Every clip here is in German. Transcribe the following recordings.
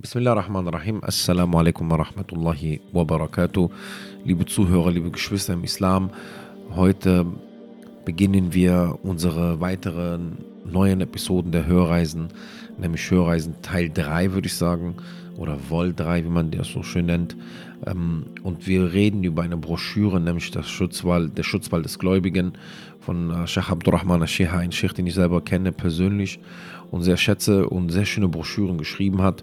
Bismillah ar-Rahman ar-Rahim. Assalamu alaikum wa rahmatullahi wa barakatuh. Liebe Zuhörer, liebe Geschwister im Islam, heute beginnen wir unsere weiteren neuen Episoden der Hörreisen, nämlich Hörreisen Teil 3, würde ich sagen, oder Vol 3, wie man das so schön nennt. Ähm, und wir reden über eine Broschüre, nämlich das Schutzwall, der Schutzwall des Gläubigen von äh, Sheikh Abdurrahman al-Sheha, ein Sheikh, den ich selber kenne persönlich und sehr schätze und sehr schöne Broschüren geschrieben hat.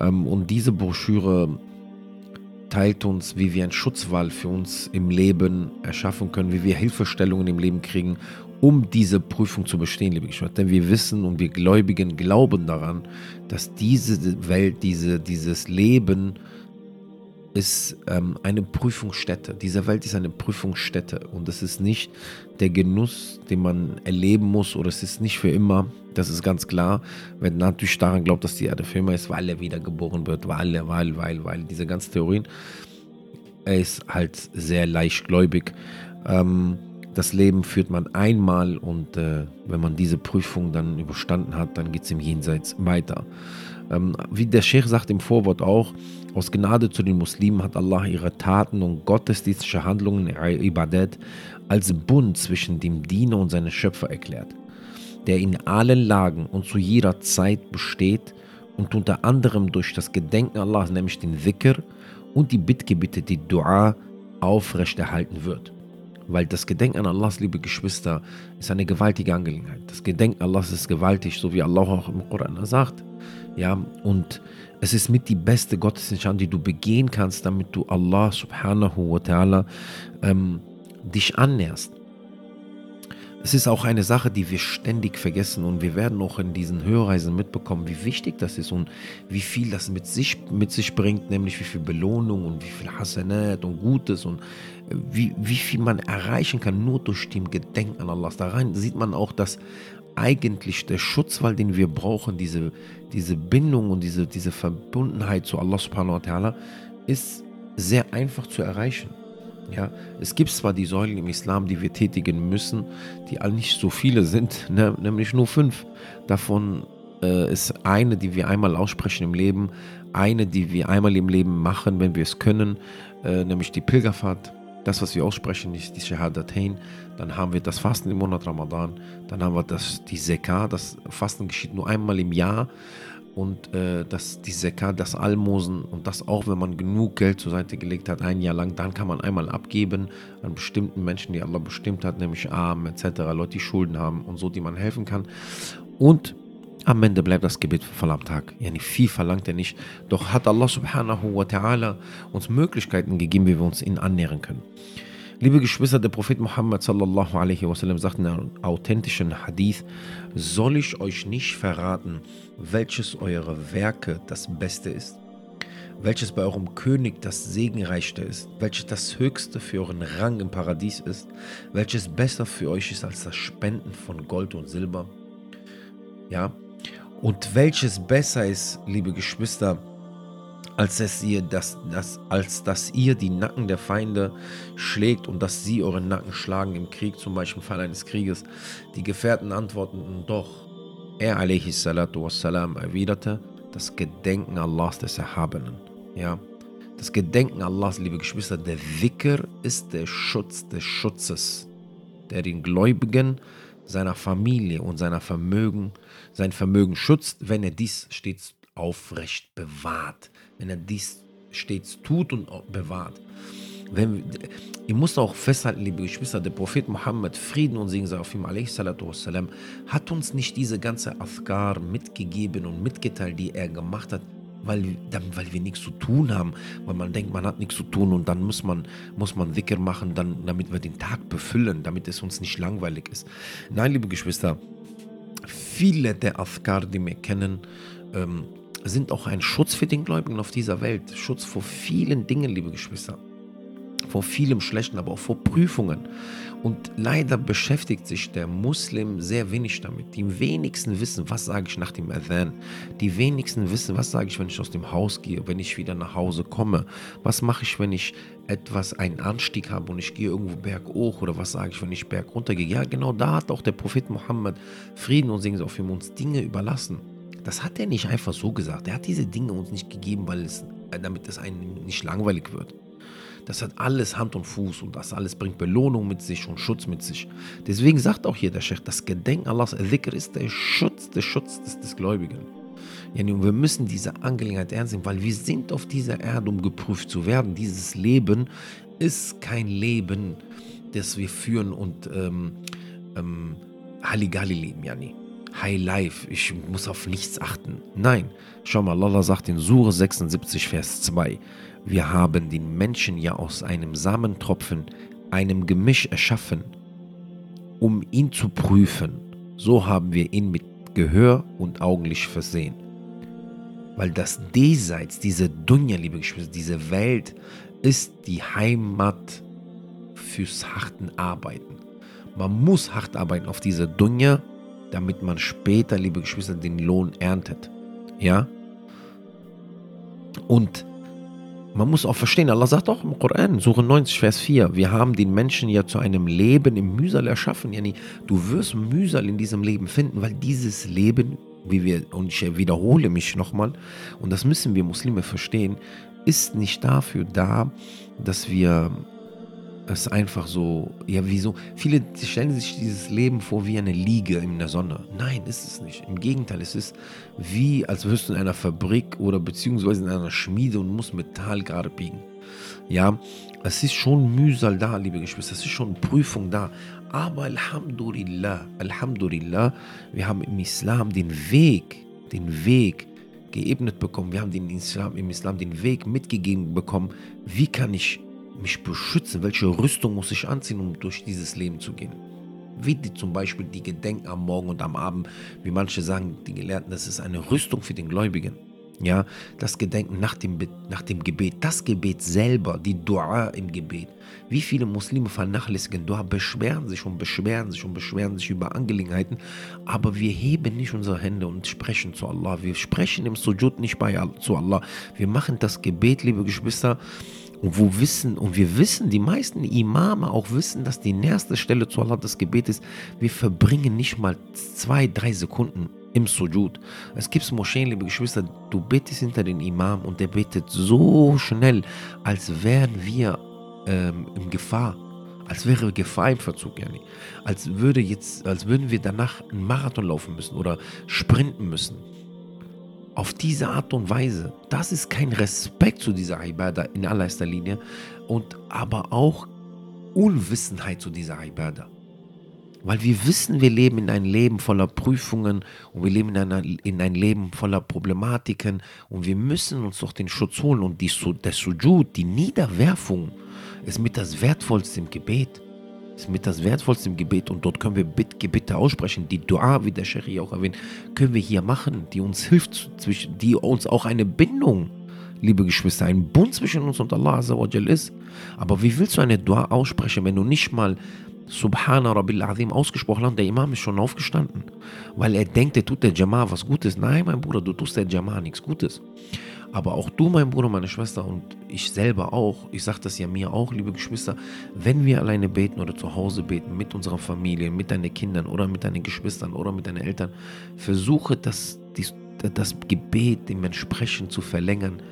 Ähm, und diese Broschüre teilt uns, wie wir einen Schutzwall für uns im Leben erschaffen können, wie wir Hilfestellungen im Leben kriegen, um diese Prüfung zu bestehen, liebe Geschwister. Denn wir wissen und wir Gläubigen glauben daran, dass diese Welt, diese, dieses Leben ist ähm, eine Prüfungsstätte. Diese Welt ist eine Prüfungsstätte und es ist nicht der Genuss, den man erleben muss oder es ist nicht für immer. Das ist ganz klar. Wenn natürlich daran glaubt, dass die Erde für immer ist, weil er wiedergeboren wird, weil er, weil, weil, weil, diese ganzen Theorien. Er ist halt sehr leichtgläubig. Ähm, das Leben führt man einmal und äh, wenn man diese Prüfung dann überstanden hat, dann geht es im Jenseits weiter. Ähm, wie der Sheikh sagt im Vorwort auch, aus Gnade zu den Muslimen hat Allah ihre Taten und gottesdienstliche Handlungen, Ibadat, als Bund zwischen dem Diener und seinem Schöpfer erklärt, der in allen Lagen und zu jeder Zeit besteht und unter anderem durch das Gedenken Allahs, nämlich den Dhikr und die Bittgebete, die Dua, aufrechterhalten wird. Weil das Gedenken an Allahs, liebe Geschwister, ist eine gewaltige Angelegenheit. Das Gedenken Allahs ist gewaltig, so wie Allah auch im Koran sagt. Ja, und es ist mit die beste Gottesdienst, die du begehen kannst, damit du Allah subhanahu wa ta'ala ähm, dich annäherst. Es ist auch eine Sache, die wir ständig vergessen und wir werden auch in diesen Hörreisen mitbekommen, wie wichtig das ist und wie viel das mit sich, mit sich bringt, nämlich wie viel Belohnung und wie viel Hasanat und Gutes und wie, wie viel man erreichen kann, nur durch den Gedenken an Allah. Da rein sieht man auch, dass eigentlich der Schutzwall, den wir brauchen, diese, diese Bindung und diese, diese Verbundenheit zu Allah subhanahu wa ta'ala, ist sehr einfach zu erreichen. Ja, es gibt zwar die Säulen im Islam, die wir tätigen müssen, die all nicht so viele sind, ne, nämlich nur fünf. Davon äh, ist eine, die wir einmal aussprechen im Leben, eine, die wir einmal im Leben machen, wenn wir es können, äh, nämlich die Pilgerfahrt. Das, was wir aussprechen, ist die Shahadatain. Dann haben wir das Fasten im Monat Ramadan. Dann haben wir das, die Sekah. Das Fasten geschieht nur einmal im Jahr und äh, das, die Zakat, das Almosen und das auch, wenn man genug Geld zur Seite gelegt hat, ein Jahr lang, dann kann man einmal abgeben an bestimmten Menschen, die Allah bestimmt hat, nämlich Armen etc., Leute, die Schulden haben und so, die man helfen kann. Und am Ende bleibt das Gebet voll am Tag. Ja, nicht viel verlangt er nicht. Doch hat Allah subhanahu wa ta'ala uns Möglichkeiten gegeben, wie wir uns ihnen annähern können. Liebe Geschwister, der Prophet Muhammad sallallahu alaihi wasallam sagt in einem authentischen Hadith, soll ich euch nicht verraten, welches eure Werke das Beste ist? Welches bei eurem König das Segenreichste ist? Welches das Höchste für euren Rang im Paradies ist? Welches besser für euch ist als das Spenden von Gold und Silber? Ja, und welches besser ist, liebe Geschwister, als dass ihr, das, das, als dass ihr die Nacken der Feinde schlägt und dass sie euren Nacken schlagen im Krieg, zum Beispiel im Fall eines Krieges. Die Gefährten antworteten doch. Er wassalam, erwiderte, das Gedenken Allahs des Erhabenen. Ja, das Gedenken Allahs, liebe Geschwister, der Wicker ist der Schutz des Schutzes, der den Gläubigen seiner Familie und seiner Vermögen, sein Vermögen schützt, wenn er dies stets aufrecht bewahrt, wenn er dies stets tut und bewahrt. Wenn, ihr müsst auch festhalten, liebe Geschwister, der Prophet Muhammad, Frieden und Segen sei auf ihm, wassalam, hat uns nicht diese ganze Afkar mitgegeben und mitgeteilt, die er gemacht hat, weil, weil wir nichts zu tun haben, weil man denkt, man hat nichts zu tun und dann muss man, muss man machen, dann, damit wir den Tag befüllen, damit es uns nicht langweilig ist. Nein, liebe Geschwister, viele der Afkar, die wir kennen, ähm, sind auch ein Schutz für den Gläubigen auf dieser Welt. Schutz vor vielen Dingen, liebe Geschwister. Vor vielem Schlechten, aber auch vor Prüfungen. Und leider beschäftigt sich der Muslim sehr wenig damit. Die wenigsten wissen, was sage ich nach dem Adhan. Die wenigsten wissen, was sage ich, wenn ich aus dem Haus gehe, wenn ich wieder nach Hause komme. Was mache ich, wenn ich etwas, einen Anstieg habe und ich gehe irgendwo berghoch oder was sage ich, wenn ich berg runter gehe. Ja, genau da hat auch der Prophet Muhammad Frieden und Segen auf ihm uns Dinge überlassen. Das hat er nicht einfach so gesagt. Er hat diese Dinge uns nicht gegeben, weil es, damit es einem nicht langweilig wird. Das hat alles Hand und Fuß und das alles bringt Belohnung mit sich und Schutz mit sich. Deswegen sagt auch hier der Sheikh, das Gedenken Allahs, Dhikr ist der Schutz, der Schutz des, des Gläubigen. Ja, und wir müssen diese Angelegenheit ernst nehmen, weil wir sind auf dieser Erde, um geprüft zu werden. Dieses Leben ist kein Leben, das wir führen und ähm, ähm, Halligalli leben, Yani. High Life, ich muss auf nichts achten. Nein, schau mal, Allah sagt in Sure 76, Vers 2, wir haben den Menschen ja aus einem Samentropfen, einem Gemisch erschaffen, um ihn zu prüfen. So haben wir ihn mit Gehör und Augenlicht versehen. Weil das Diesseits, diese Dunja, liebe Geschwister, diese Welt ist die Heimat fürs harten Arbeiten. Man muss hart arbeiten auf diese Dunja, damit man später, liebe Geschwister, den Lohn erntet. Ja? Und man muss auch verstehen, Allah sagt auch im Koran, Suche 90, Vers 4, wir haben den Menschen ja zu einem Leben im Mühsal erschaffen. Yani, du wirst Mühsal in diesem Leben finden, weil dieses Leben, wie wir, und ich wiederhole mich nochmal, und das müssen wir Muslime verstehen, ist nicht dafür da, dass wir es einfach so, ja, wieso? Viele stellen sich dieses Leben vor wie eine Liege in der Sonne. Nein, ist es nicht. Im Gegenteil, es ist wie, als wirst du in einer Fabrik oder beziehungsweise in einer Schmiede und musst Metall gerade biegen. Ja, es ist schon Mühsal da, liebe Geschwister, es ist schon Prüfung da. Aber Alhamdulillah, Alhamdulillah, wir haben im Islam den Weg, den Weg geebnet bekommen. Wir haben den Islam, im Islam den Weg mitgegeben bekommen. Wie kann ich mich beschützen? Welche Rüstung muss ich anziehen, um durch dieses Leben zu gehen? Wie die, zum Beispiel die Gedenken am Morgen und am Abend, wie manche sagen, die Gelehrten, das ist eine Rüstung für den Gläubigen. Ja, das Gedenken nach dem, nach dem Gebet, das Gebet selber, die Dua im Gebet. Wie viele Muslime vernachlässigen Dua, beschweren sich und beschweren sich und beschweren sich über Angelegenheiten, aber wir heben nicht unsere Hände und sprechen zu Allah. Wir sprechen im Sujud nicht bei, zu Allah. Wir machen das Gebet, liebe Geschwister, und wo wissen, und wir wissen, die meisten Imame auch wissen, dass die nächste Stelle zu Allah das Gebet ist, wir verbringen nicht mal zwei, drei Sekunden im Sujud. Es gibt Moscheen, liebe Geschwister, du betest hinter den Imam und der betet so schnell, als wären wir ähm, in Gefahr. Als wäre Gefahr im Verzug, yani. Als würde jetzt, als würden wir danach einen Marathon laufen müssen oder sprinten müssen auf diese Art und Weise. Das ist kein Respekt zu dieser Ibadah in allererster Linie und aber auch Unwissenheit zu dieser Ibadah. Weil wir wissen, wir leben in einem Leben voller Prüfungen und wir leben in, einer, in ein Leben voller Problematiken und wir müssen uns doch den Schutz holen und die, der Sujud, die Niederwerfung, ist mit das Wertvollste im Gebet ist mit das Wertvollste im Gebet und dort können wir Gebete aussprechen. Die Dua, wie der Sheikh auch erwähnt, können wir hier machen, die uns hilft, die uns auch eine Bindung, liebe Geschwister, ein Bund zwischen uns und Allah ist. Aber wie willst du eine Dua aussprechen, wenn du nicht mal Subhana Rabbil Azim ausgesprochen hast? Der Imam ist schon aufgestanden, weil er denkt, er tut der Jama was Gutes. Nein, mein Bruder, du tust der Jama nichts Gutes. Aber auch du, mein Bruder, meine Schwester und ich selber auch, ich sage das ja mir auch, liebe Geschwister, wenn wir alleine beten oder zu Hause beten, mit unserer Familie, mit deinen Kindern oder mit deinen Geschwistern oder mit deinen Eltern, versuche das, das Gebet dementsprechend zu verlängern.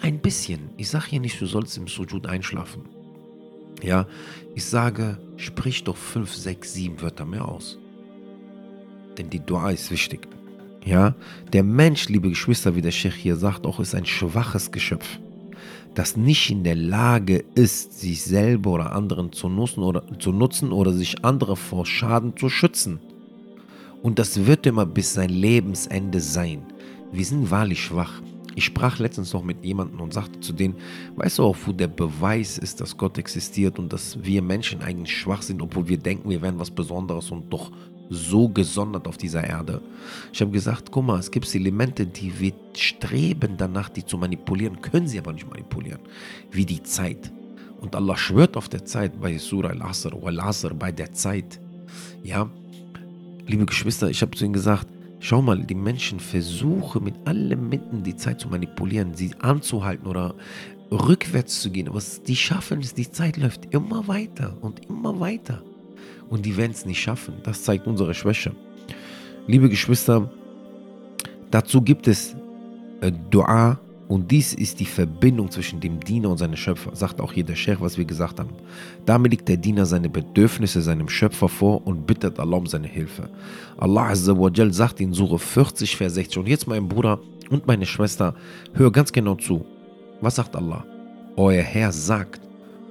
Ein bisschen. Ich sage hier nicht, du sollst im Sujud einschlafen. Ja, ich sage, sprich doch fünf, sechs, sieben Wörter mehr aus. Denn die Dua ist wichtig. Ja, der Mensch, liebe Geschwister, wie der Sheikh hier sagt, auch ist ein schwaches Geschöpf, das nicht in der Lage ist, sich selber oder anderen zu nutzen oder, zu nutzen oder sich andere vor Schaden zu schützen. Und das wird immer bis sein Lebensende sein. Wir sind wahrlich schwach. Ich sprach letztens noch mit jemandem und sagte zu denen, weißt du auch, wo der Beweis ist, dass Gott existiert und dass wir Menschen eigentlich schwach sind, obwohl wir denken, wir wären was Besonderes und doch so gesondert auf dieser Erde. Ich habe gesagt, guck mal, es gibt Elemente, die wir streben danach, die zu manipulieren, können sie aber nicht manipulieren, wie die Zeit. Und Allah schwört auf der Zeit bei Surah Al-Asr, Al-Asr, bei der Zeit. Ja, liebe Geschwister, ich habe zu ihnen gesagt, schau mal, die Menschen versuchen mit allen Mitteln die Zeit zu manipulieren, sie anzuhalten oder rückwärts zu gehen. Was die schaffen ist, die Zeit läuft immer weiter und immer weiter und die werden es nicht schaffen. Das zeigt unsere Schwäche. Liebe Geschwister, Dazu gibt es äh, Dua und dies ist die Verbindung zwischen dem Diener und seinem Schöpfer, sagt auch hier der Sheikh, was wir gesagt haben. Damit legt der Diener seine Bedürfnisse seinem Schöpfer vor und bittet Allah um seine Hilfe. Allah Azza wa Jal sagt in Surah 40, Vers 60. Und jetzt, mein Bruder und meine Schwester, hör ganz genau zu. Was sagt Allah? Euer Herr sagt,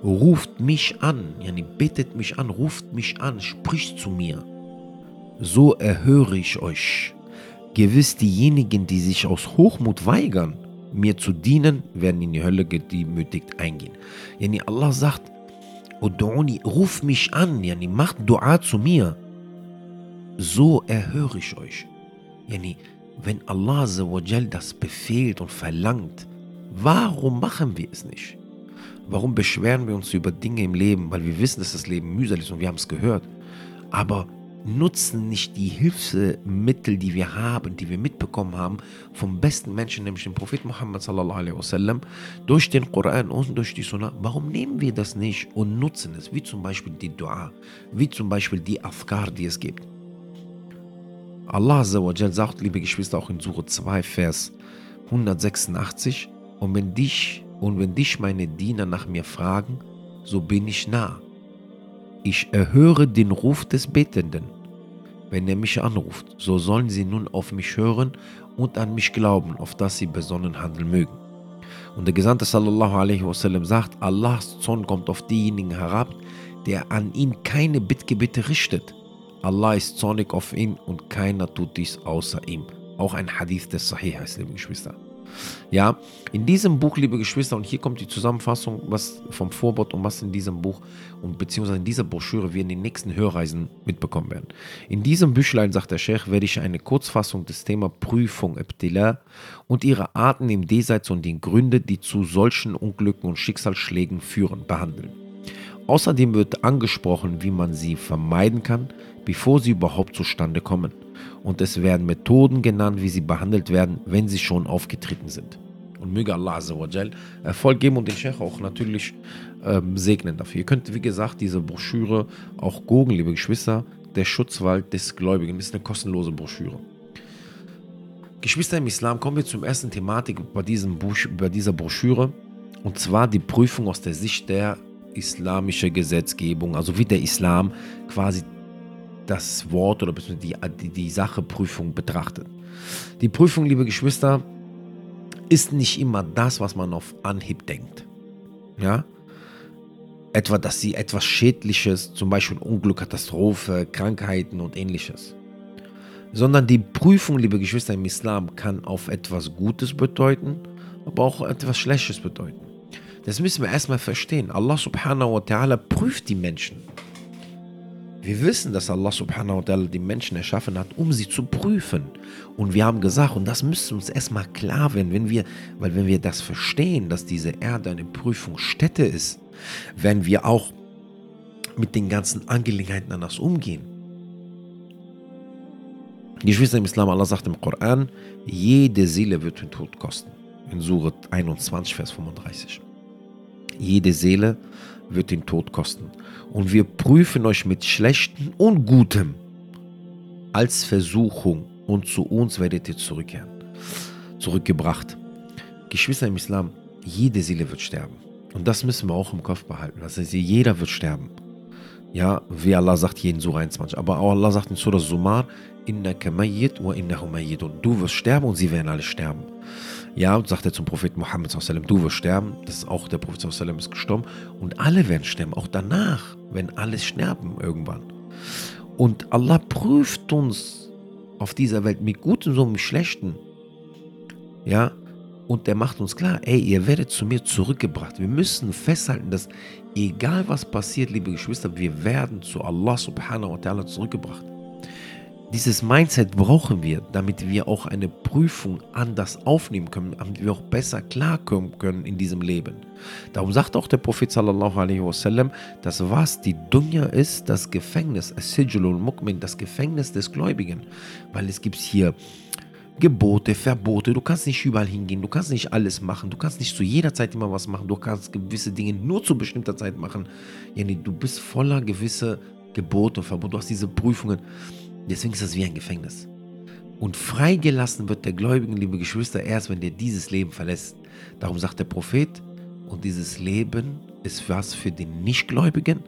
ruft mich an, yani bittet mich an, ruft mich an, spricht zu mir. So erhöre ich euch. Gewiss diejenigen, die sich aus Hochmut weigern, mir zu dienen, werden in die Hölle gedemütigt eingehen. Yani Allah sagt, Udu'uni, ruf mich an, yani macht Dua zu mir. So erhöre ich euch. Yani, wenn Allah das befehlt und verlangt, warum machen wir es nicht? Warum beschweren wir uns über Dinge im Leben? Weil wir wissen, dass das Leben mühselig ist und wir haben es gehört. Aber nutzen nicht die Hilfsmittel, die wir haben, die wir mitbekommen haben vom besten Menschen, nämlich dem Prophet Muhammad sallallahu alaihi wasallam, durch den Koran und durch die Sunnah. Warum nehmen wir das nicht und nutzen es? Wie zum Beispiel die Dua, wie zum Beispiel die Afkar, die es gibt. Allah sagt, liebe Geschwister, auch in Surah 2, Vers 186, und wenn dich und wenn dich meine Diener nach mir fragen, so bin ich nah ich erhöre den Ruf des Betenden, wenn er mich anruft. So sollen sie nun auf mich hören und an mich glauben, auf dass sie besonnen handeln mögen. Und der Gesandte sallallahu alaihi wasallam sagt, Allahs Zorn kommt auf diejenigen herab, der an ihn keine Bittgebete richtet. Allah ist zornig auf ihn und keiner tut dies außer ihm. Auch ein Hadith des Sahih Geschwister. Ja, in diesem Buch, liebe Geschwister, und hier kommt die Zusammenfassung was vom Vorwort und was in diesem Buch und beziehungsweise in dieser Broschüre wir in den nächsten Hörreisen mitbekommen werden. In diesem Büchlein, sagt der Sheikh, werde ich eine Kurzfassung des Thema Prüfung, Ebtila und ihre Arten im Diesseits und die Gründe, die zu solchen Unglücken und Schicksalsschlägen führen, behandeln. Außerdem wird angesprochen, wie man sie vermeiden kann, bevor sie überhaupt zustande kommen und es werden Methoden genannt, wie sie behandelt werden, wenn sie schon aufgetreten sind. Und möge Allah Azzawajal Erfolg geben und den Sheikh auch natürlich ähm, segnen dafür. Ihr könnt, wie gesagt, diese Broschüre auch googeln, liebe Geschwister. Der Schutzwald des Gläubigen ist eine kostenlose Broschüre. Geschwister im Islam, kommen wir zum ersten Thematik bei, diesem Buch, bei dieser Broschüre. Und zwar die Prüfung aus der Sicht der islamischen Gesetzgebung, also wie der Islam quasi das Wort oder die, die, die Sache Prüfung betrachtet. Die Prüfung, liebe Geschwister, ist nicht immer das, was man auf Anhieb denkt. Ja? Etwa, dass sie etwas Schädliches, zum Beispiel Unglück, Katastrophe, Krankheiten und ähnliches. Sondern die Prüfung, liebe Geschwister, im Islam kann auf etwas Gutes bedeuten, aber auch etwas Schlechtes bedeuten. Das müssen wir erstmal verstehen. Allah subhanahu wa ta'ala prüft die Menschen. Wir wissen, dass Allah subhanahu wa ta'ala die Menschen erschaffen hat, um sie zu prüfen. Und wir haben gesagt, und das müsste uns erstmal klar werden, wenn wir, weil wenn wir das verstehen, dass diese Erde eine Prüfungsstätte ist, werden wir auch mit den ganzen Angelegenheiten anders umgehen. Die Geschwister im Islam, Allah sagt im Koran, jede Seele wird den Tod kosten. In Surat 21, Vers 35. Jede Seele wird den Tod kosten und wir prüfen euch mit Schlechtem und Gutem als Versuchung und zu uns werdet ihr zurückkehren. Zurückgebracht. Geschwister im Islam, jede Seele wird sterben. Und das müssen wir auch im Kopf behalten. Das heißt, jeder wird sterben. Ja, wie Allah sagt hier in Surah 21. Aber auch Allah sagt in Surah Zumar, Innaka mayyit wa innahu mayyitun. Du wirst sterben und sie werden alle sterben. Ja, und sagt er zum Propheten Mohammed, du wirst sterben. Das ist auch der Prophet ist gestorben. Und alle werden sterben, auch danach, wenn alle sterben irgendwann. Und Allah prüft uns auf dieser Welt mit Guten so mit Schlechten. Ja, und der macht uns klar, ey, ihr werdet zu mir zurückgebracht. Wir müssen festhalten, dass egal was passiert, liebe Geschwister, wir werden zu Allah subhanahu wa ta'ala zurückgebracht. Dieses Mindset brauchen wir, damit wir auch eine Prüfung anders aufnehmen können, damit wir auch besser klarkommen können in diesem Leben. Darum sagt auch der Prophet sallallahu alaihi wasallam, dass was die Dunya ist, das Gefängnis, As-Sijlul Mu'min, das Gefängnis des Gläubigen. Weil es gibt hier Gebote, Verbote, du kannst nicht überall hingehen, du kannst nicht alles machen, du kannst nicht zu jeder Zeit immer was machen, du kannst gewisse Dinge nur zu bestimmter Zeit machen. Yani, du bist voller gewisse Gebote Verbote, du hast diese Prüfungen. Deswegen ist das wie ein Gefängnis. Und freigelassen wird der Gläubigen, liebe Geschwister, erst, wenn der dieses Leben verlässt. Darum sagt der Prophet, und dieses Leben ist was für den Nichtgläubigen?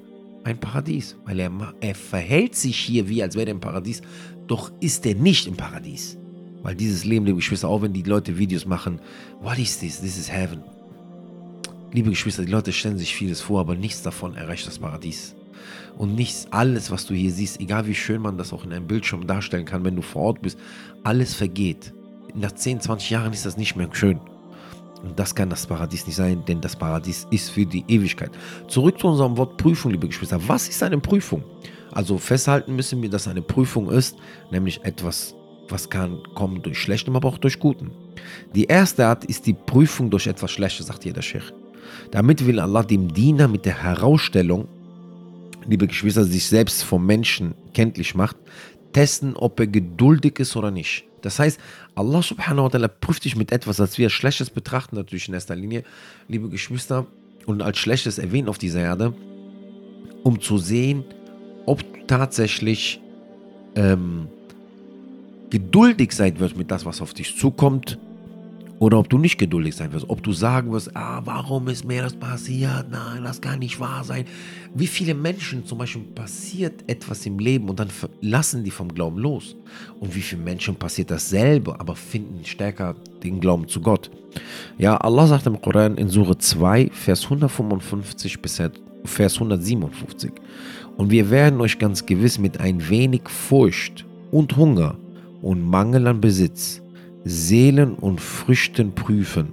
Ein Paradies. Weil er, er verhält sich hier wie, als wäre er im Paradies, doch ist er nicht im Paradies. Weil dieses Leben, liebe Geschwister, auch wenn die Leute Videos machen, what is this? This is heaven. Liebe Geschwister, die Leute stellen sich vieles vor, aber nichts davon erreicht das Paradies. Und nichts, alles, was du hier siehst, egal wie schön man das auch in einem Bildschirm darstellen kann, wenn du vor Ort bist, alles vergeht. Nach 10, 20 Jahren ist das nicht mehr schön. Und das kann das Paradies nicht sein, denn das Paradies ist für die Ewigkeit. Zurück zu unserem Wort Prüfung, liebe Geschwister. Was ist eine Prüfung? Also festhalten müssen wir, dass eine Prüfung ist, nämlich etwas, was kann kommen durch Schlechtem, aber auch durch Guten. Die erste Art ist die Prüfung durch etwas Schlechtes, sagt jeder Sheikh. Damit will Allah dem Diener mit der Herausstellung, liebe Geschwister, sich selbst vom Menschen kenntlich macht, testen, ob er geduldig ist oder nicht. Das heißt, Allah subhanahu wa ta'ala prüft dich mit etwas, das wir als Schlechtes betrachten, natürlich in erster Linie, liebe Geschwister, und als Schlechtes erwähnen auf dieser Erde, um zu sehen, ob du tatsächlich ähm, geduldig sein wirst mit das, was auf dich zukommt oder ob du nicht geduldig sein wirst, ob du sagen wirst, ah, warum ist mir das passiert? Nein, das kann nicht wahr sein. Wie viele Menschen zum Beispiel passiert etwas im Leben und dann lassen die vom Glauben los? Und wie vielen Menschen passiert dasselbe, aber finden stärker den Glauben zu Gott? Ja, Allah sagt im Koran in Sure 2, Vers 155 bis Vers 157. Und wir werden euch ganz gewiss mit ein wenig Furcht und Hunger und Mangel an Besitz Seelen und Früchten prüfen,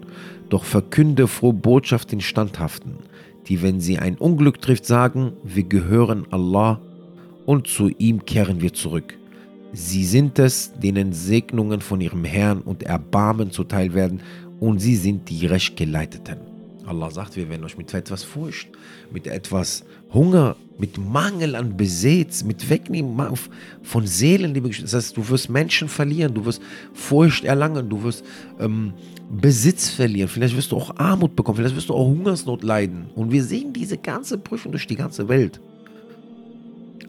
doch verkünde frohe Botschaft den Standhaften, die, wenn sie ein Unglück trifft, sagen, wir gehören Allah und zu ihm kehren wir zurück. Sie sind es, denen Segnungen von ihrem Herrn und Erbarmen zuteil werden, und sie sind die Rechtgeleiteten. Allah sagt, wir werden euch mit etwas Furcht, mit etwas Hunger, mit Mangel an Besitz, mit Wegnehmen von Seelen, liebe Geschwister. Das heißt, du wirst Menschen verlieren, du wirst Furcht erlangen, du wirst ähm, Besitz verlieren, vielleicht wirst du auch Armut bekommen, vielleicht wirst du auch Hungersnot leiden. Und wir sehen diese ganze Prüfung durch die ganze Welt.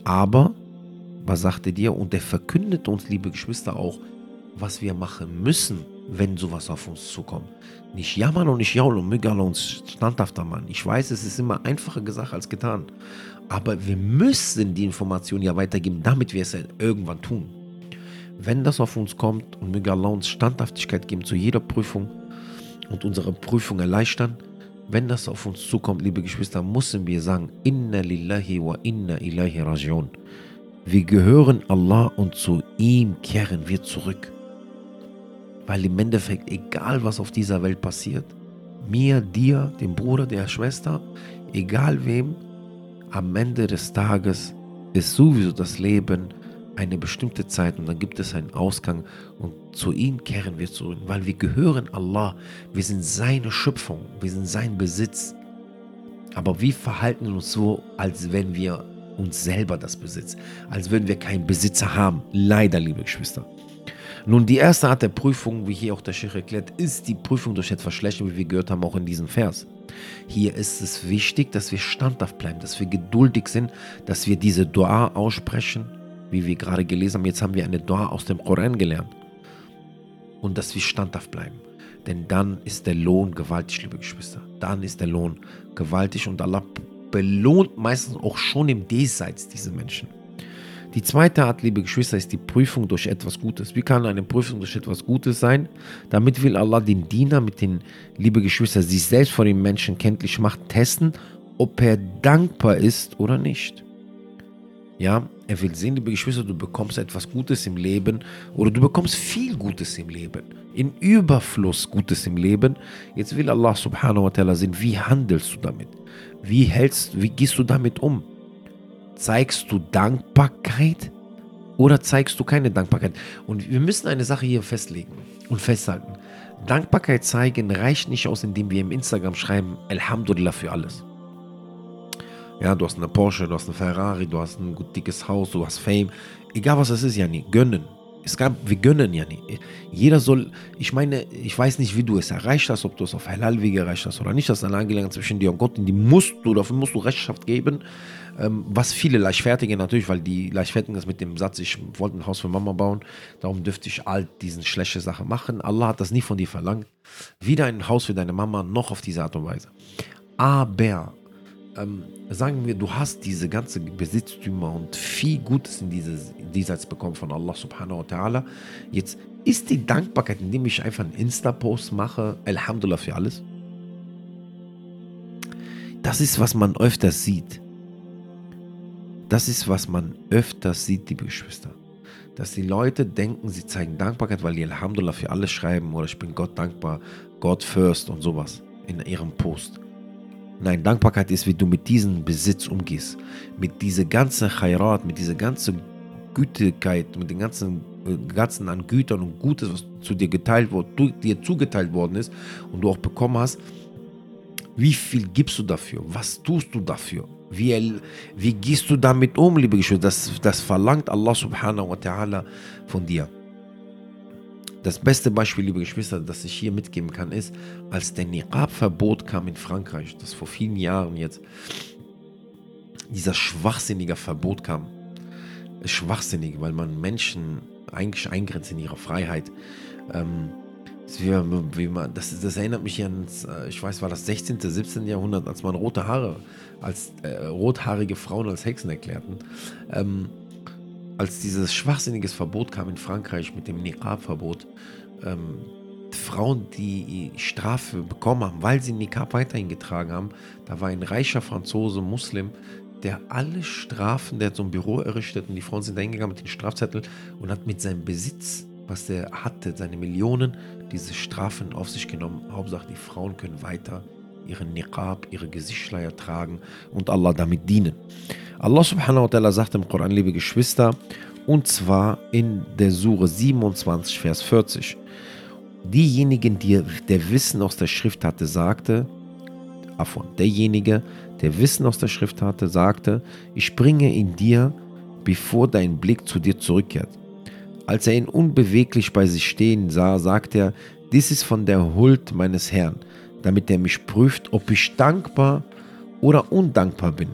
Aber, was sagt er dir? Und er verkündet uns, liebe Geschwister, auch, was wir machen müssen, wenn sowas auf uns zukommt. Nicht jammern und nicht jaulen und mügern und standhafter Mann. Ich weiß, es ist immer einfacher gesagt als getan. Aber wir müssen die Information ja weitergeben, damit wir es irgendwann tun. Wenn das auf uns kommt und Allah uns Standhaftigkeit geben zu jeder Prüfung und unsere Prüfung erleichtern, wenn das auf uns zukommt, liebe Geschwister, müssen wir sagen, Inna lillahi wa inna ilahi rajiun. Wir gehören Allah und zu ihm kehren wir zurück. Weil im Endeffekt, egal was auf dieser Welt passiert, mir, dir, dem Bruder, der Schwester, egal wem, am Ende des Tages ist sowieso das Leben eine bestimmte Zeit und dann gibt es einen Ausgang und zu ihm kehren wir zurück, weil wir gehören Allah, wir sind seine Schöpfung, wir sind sein Besitz. Aber wir verhalten uns so, als wenn wir uns selber das besitzen, als würden wir keinen Besitzer haben. Leider, liebe Geschwister. Nun, die erste Art der Prüfung, wie hier auch der Sheikh erklärt, ist die Prüfung durch etwas Schlechtes, wie wir gehört haben, auch in diesem Vers. Hier ist es wichtig, dass wir standhaft bleiben, dass wir geduldig sind, dass wir diese Dua aussprechen, wie wir gerade gelesen haben. Jetzt haben wir eine Dua aus dem Koran gelernt. Und dass wir standhaft bleiben. Denn dann ist der Lohn gewaltig, liebe Geschwister. Dann ist der Lohn gewaltig und Allah belohnt meistens auch schon im Diesseits diese Menschen. Die zweite Art, liebe Geschwister, ist die Prüfung durch etwas Gutes. Wie kann eine Prüfung durch etwas Gutes sein? Damit will Allah den Diener mit den, liebe Geschwister, sich selbst vor den Menschen kenntlich macht, testen, ob er dankbar ist oder nicht. Ja, er will sehen, liebe Geschwister, du bekommst etwas Gutes im Leben oder du bekommst viel Gutes im Leben, in Überfluss Gutes im Leben. Jetzt will Allah subhanahu wa ta'ala sehen, wie handelst du damit? Wie hältst, wie gehst du damit um? Zeigst du Dankbarkeit oder zeigst du keine Dankbarkeit? Und wir müssen eine Sache hier festlegen und festhalten. Dankbarkeit zeigen reicht nicht aus, indem wir im Instagram schreiben, Alhamdulillah für alles. Ja, du hast eine Porsche, du hast eine Ferrari, du hast ein gut dickes Haus, du hast Fame. Egal was das ist, Jani, gönnen. Es gab, wir gönnen ja nicht. Jeder soll, ich meine, ich weiß nicht, wie du es erreicht hast, ob du es auf Halal-Wege erreicht hast oder nicht. Das ist eine Angelegenheit zwischen dir und Gott, und die musst du, dafür musst du Rechenschaft geben. Ähm, was viele Leichtfertige natürlich, weil die Leichtfertigen das mit dem Satz, ich wollte ein Haus für Mama bauen, darum dürfte ich all diesen schlechte Sachen machen. Allah hat das nie von dir verlangt. Weder ein Haus für deine Mama, noch auf diese Art und Weise. Aber ähm, sagen wir, du hast diese ganze Besitztümer und viel Gutes in dieses diesseits bekommen von Allah subhanahu wa ta'ala. Jetzt ist die Dankbarkeit, indem ich einfach einen Insta-Post mache, Alhamdulillah für alles. Das ist, was man öfters sieht. Das ist, was man öfters sieht, liebe Geschwister. Dass die Leute denken, sie zeigen Dankbarkeit, weil die Alhamdulillah für alles schreiben oder ich bin Gott dankbar, Gott first und sowas in ihrem Post. Nein, Dankbarkeit ist, wie du mit diesem Besitz umgehst. Mit dieser ganzen Khairat, mit dieser ganzen Gütigkeit, mit den ganzen, äh, ganzen an Gütern und Gutes, was zu dir geteilt wurde, dir zugeteilt worden ist und du auch bekommen hast. Wie viel gibst du dafür? Was tust du dafür? Wie, wie gehst du damit um, liebe Geschwister? Das, das verlangt Allah subhanahu wa ta'ala von dir. Das beste Beispiel, liebe Geschwister, das ich hier mitgeben kann, ist, als der Niqab-Verbot kam in Frankreich, das vor vielen Jahren jetzt, dieser schwachsinnige Verbot kam. Schwachsinnig, weil man Menschen eigentlich eingrenzt in ihrer Freiheit. Ähm, wie man, das, das, erinnert mich an, äh, ich weiß, war das 16., 17. Jahrhundert, als man rote Haare, als äh, rothaarige Frauen als Hexen erklärten. Ähm, als dieses schwachsinnige Verbot kam in Frankreich mit dem Niqab-Verbot, ähm, Frauen, die Strafe bekommen haben, weil sie Niqab weiterhin getragen haben, da war ein reicher Franzose, Muslim, der alle Strafen, der hat so ein Büro errichtet und die Frauen sind da hingegangen mit den Strafzetteln und hat mit seinem Besitz, was er hatte, seine Millionen, diese Strafen auf sich genommen. Hauptsache, die Frauen können weiter ihren Niqab, ihre Gesichtsschleier tragen und Allah damit dienen. Allah subhanahu wa ta'ala sagt im Koran, liebe Geschwister, und zwar in der Sure 27, Vers 40. Diejenigen, die der Wissen aus der Schrift hatte, sagte, Afon, derjenige, der Wissen aus der Schrift hatte, sagte, ich bringe ihn dir, bevor dein Blick zu dir zurückkehrt. Als er ihn unbeweglich bei sich stehen sah, sagte er, dies ist von der Huld meines Herrn damit er mich prüft, ob ich dankbar oder undankbar bin.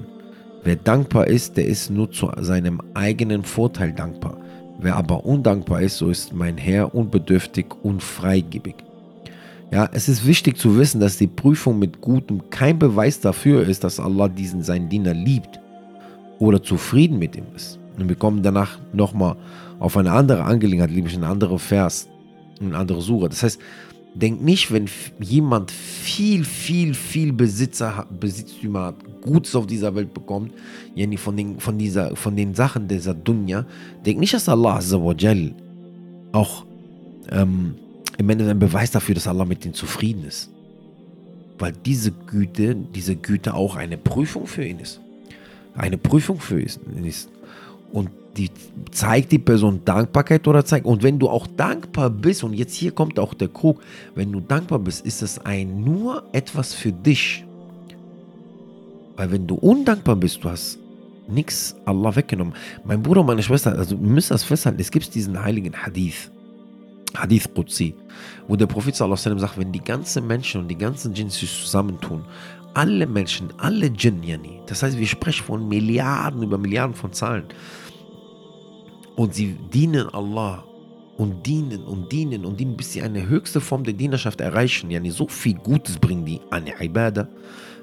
Wer dankbar ist, der ist nur zu seinem eigenen Vorteil dankbar. Wer aber undankbar ist, so ist mein Herr unbedürftig und freigebig. Ja, es ist wichtig zu wissen, dass die Prüfung mit Gutem kein Beweis dafür ist, dass Allah diesen seinen Diener liebt oder zufrieden mit ihm ist. Und wir kommen danach nochmal auf eine andere Angelegenheit, nämlich ein anderer Vers, eine andere Suche. Das heißt, Denk nicht, wenn jemand viel, viel, viel Besitzer, Besitztümer hat, Gutes auf dieser Welt bekommt, von den, von, dieser, von den Sachen dieser Dunya, denk nicht, dass Allah Azzawajal auch ähm, im Ende ein Beweis dafür, dass Allah mit denen zufrieden ist. Weil diese Güte, diese Güte auch eine Prüfung für ihn ist. Eine Prüfung für ihn ist. Und die zeigt die Person Dankbarkeit oder zeigt. Und wenn du auch dankbar bist, und jetzt hier kommt auch der Krug, wenn du dankbar bist, ist es ein nur etwas für dich. Weil wenn du undankbar bist, du hast nichts Allah weggenommen. Mein Bruder und meine Schwester, also wir müssen das festhalten, es gibt diesen heiligen Hadith. Hadith Qudsi, wo der Prophet sallallahu sagt, wenn die ganzen Menschen und die ganzen Djinns sich zusammentun, alle Menschen, alle Djinn, das heißt, wir sprechen von Milliarden über Milliarden von Zahlen, und sie dienen Allah und dienen und dienen und dienen, bis sie eine höchste Form der Dienerschaft erreichen. Yani so viel Gutes bringen die an Ibadah.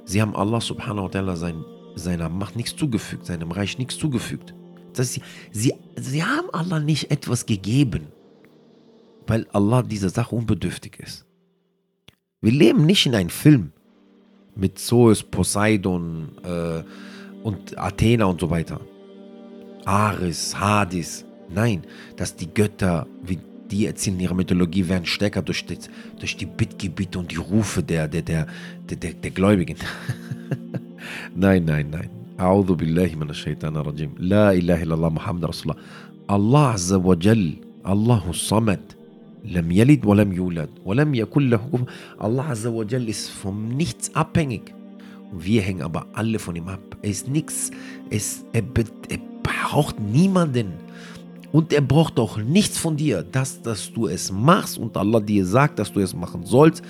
Sie haben Allah subhanahu wa ta'ala sein, seiner Macht nichts zugefügt, seinem Reich nichts zugefügt. Das heißt, sie, sie, haben Allah nicht etwas gegeben, weil Allah dieser Sache unbedürftig ist. Wir leben nicht in einem Film mit Zeus, Poseidon äh, und Athena und so weiter. Ares, Hades. Nein, dass die Götter, wie die erzählen in ihrer Mythologie, werden stärker durch, die, durch die Bittgebiete und die Rufe der, der, der, der, der, der Gläubigen. nein, nein, nein. أعوذ بالله من الشيطان الرجيم لا إله إلا الله محمد رسول الله الله عز وجل الله الصمد لم يلد ولم يولد ولم يكن له كفوا Allah Azza wa Jal ist vom Nichts abhängig. Und wir hängen aber alle von ihm ab. Er ist nichts. Er, er, er braucht niemanden. Und er braucht auch nichts von dir. Das, dass du es machst und Allah dir sagt, dass du es machen sollst,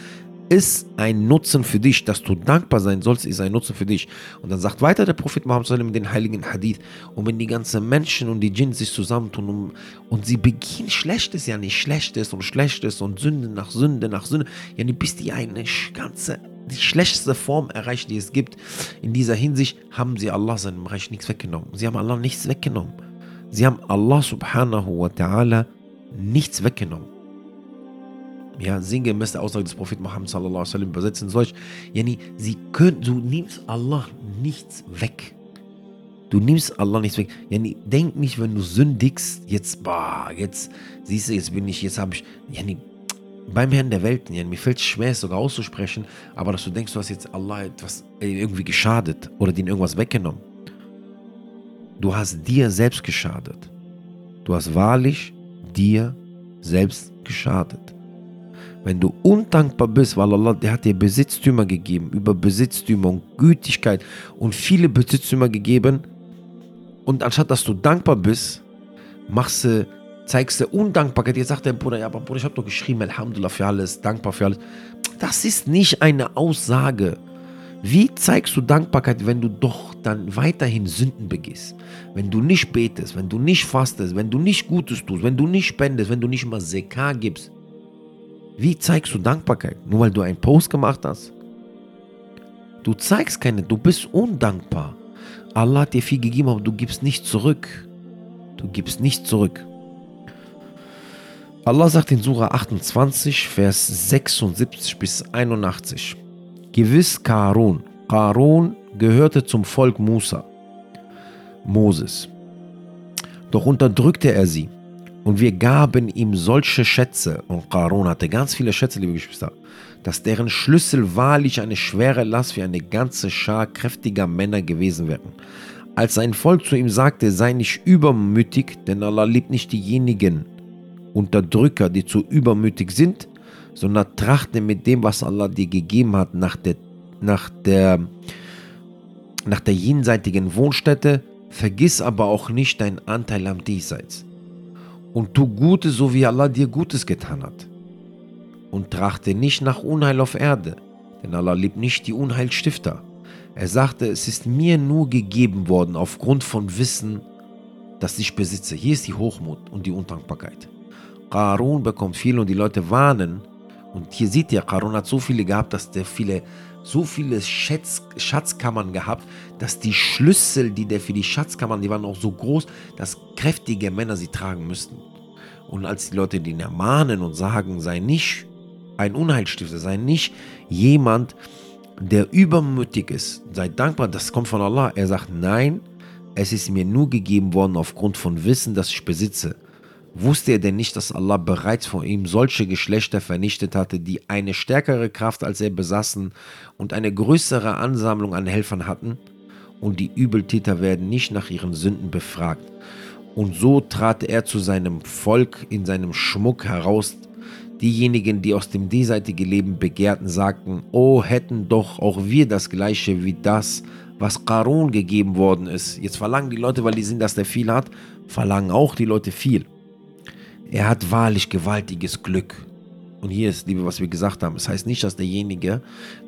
ist ein Nutzen für dich. Dass du dankbar sein sollst, ist ein Nutzen für dich. Und dann sagt weiter der Prophet Muhammad in den heiligen Hadith. Und wenn die ganzen Menschen und die Djinn sich zusammentun und, und sie begehen Schlechtes, ja nicht Schlechtes und Schlechtes und Sünde nach Sünde nach Sünde, ja bis die eine ganze die schlechteste Form erreichen, die es gibt. In dieser Hinsicht haben sie Allah seinem Reich nichts weggenommen. Sie haben Allah nichts weggenommen. Sie haben Allah subhanahu wa ta'ala nichts weggenommen. Ja, sinngemäß der Aussage des Propheten Muhammad sallallahu alaihi wasallam übersetzen solch, yani, sie können, du nimmst Allah nichts weg. Du nimmst Allah nichts weg. Yani, denk nicht, wenn du sündigst, jetzt, bah, jetzt, siehst du, jetzt bin ich, jetzt habe ich, yani, beim Herrn der Welten, mir fällt es schwer, es sogar auszusprechen, aber dass du denkst, du hast jetzt Allah etwas äh, irgendwie geschadet oder dir irgendwas weggenommen. Du hast dir selbst geschadet. Du hast wahrlich dir selbst geschadet. Wenn du undankbar bist, weil Allah, der hat dir Besitztümer gegeben, über Besitztümer und Gütigkeit und viele Besitztümer gegeben, und anstatt dass du dankbar bist, machst du zeigst du Undankbarkeit. Jetzt sagt der Bruder, ja, aber Bruder, ich habe doch geschrieben, Alhamdulillah für alles, dankbar für alles. Das ist nicht eine Aussage. Wie zeigst du Dankbarkeit, wenn du doch dann weiterhin Sünden begehst? Wenn du nicht betest, wenn du nicht fastest, wenn du nicht Gutes tust, wenn du nicht spendest, wenn du nicht mal Sekar gibst? Wie zeigst du Dankbarkeit? Nur weil du einen Post gemacht hast? Du zeigst keine, du bist undankbar. Allah hat dir viel gegeben, aber du gibst nicht zurück. Du gibst nicht zurück. Allah sagt in Surah 28, Vers 76 bis 81. Gewiss Karun. Karun gehörte zum Volk Musa, Moses. Doch unterdrückte er sie. Und wir gaben ihm solche Schätze, und Karun hatte ganz viele Schätze, liebe Geschwister, dass deren Schlüssel wahrlich eine schwere Last für eine ganze Schar kräftiger Männer gewesen wären. Als sein Volk zu ihm sagte, sei nicht übermütig, denn Allah liebt nicht diejenigen, Unterdrücker, die zu übermütig sind, sondern trachte mit dem, was Allah dir gegeben hat, nach der, nach der, nach der jenseitigen Wohnstätte, vergiss aber auch nicht deinen Anteil am Diesseits. Und tu Gutes, so wie Allah dir Gutes getan hat. Und trachte nicht nach Unheil auf Erde, denn Allah liebt nicht die Unheilstifter. Er sagte, es ist mir nur gegeben worden aufgrund von Wissen, das ich besitze. Hier ist die Hochmut und die Undankbarkeit. Qarun bekommt viel und die Leute warnen. Und hier sieht ihr, Qarun hat so viele gehabt, dass der viele, so viele Schatz, Schatzkammern gehabt, dass die Schlüssel, die der für die Schatzkammern, die waren auch so groß, dass kräftige Männer sie tragen müssten. Und als die Leute den ermahnen und sagen, sei nicht ein Unheilstifter, sei nicht jemand, der übermütig ist, sei dankbar, das kommt von Allah. Er sagt, nein, es ist mir nur gegeben worden aufgrund von Wissen, das ich besitze. Wusste er denn nicht, dass Allah bereits vor ihm solche Geschlechter vernichtet hatte, die eine stärkere Kraft als er besaßen und eine größere Ansammlung an Helfern hatten? Und die Übeltäter werden nicht nach ihren Sünden befragt. Und so trat er zu seinem Volk in seinem Schmuck heraus. Diejenigen, die aus dem diesseitigen Leben begehrten, sagten, oh, hätten doch auch wir das gleiche wie das, was Qarun gegeben worden ist. Jetzt verlangen die Leute, weil die sehen, dass der viel hat, verlangen auch die Leute viel. Er hat wahrlich gewaltiges Glück. Und hier ist, liebe, was wir gesagt haben. Es das heißt nicht, dass derjenige,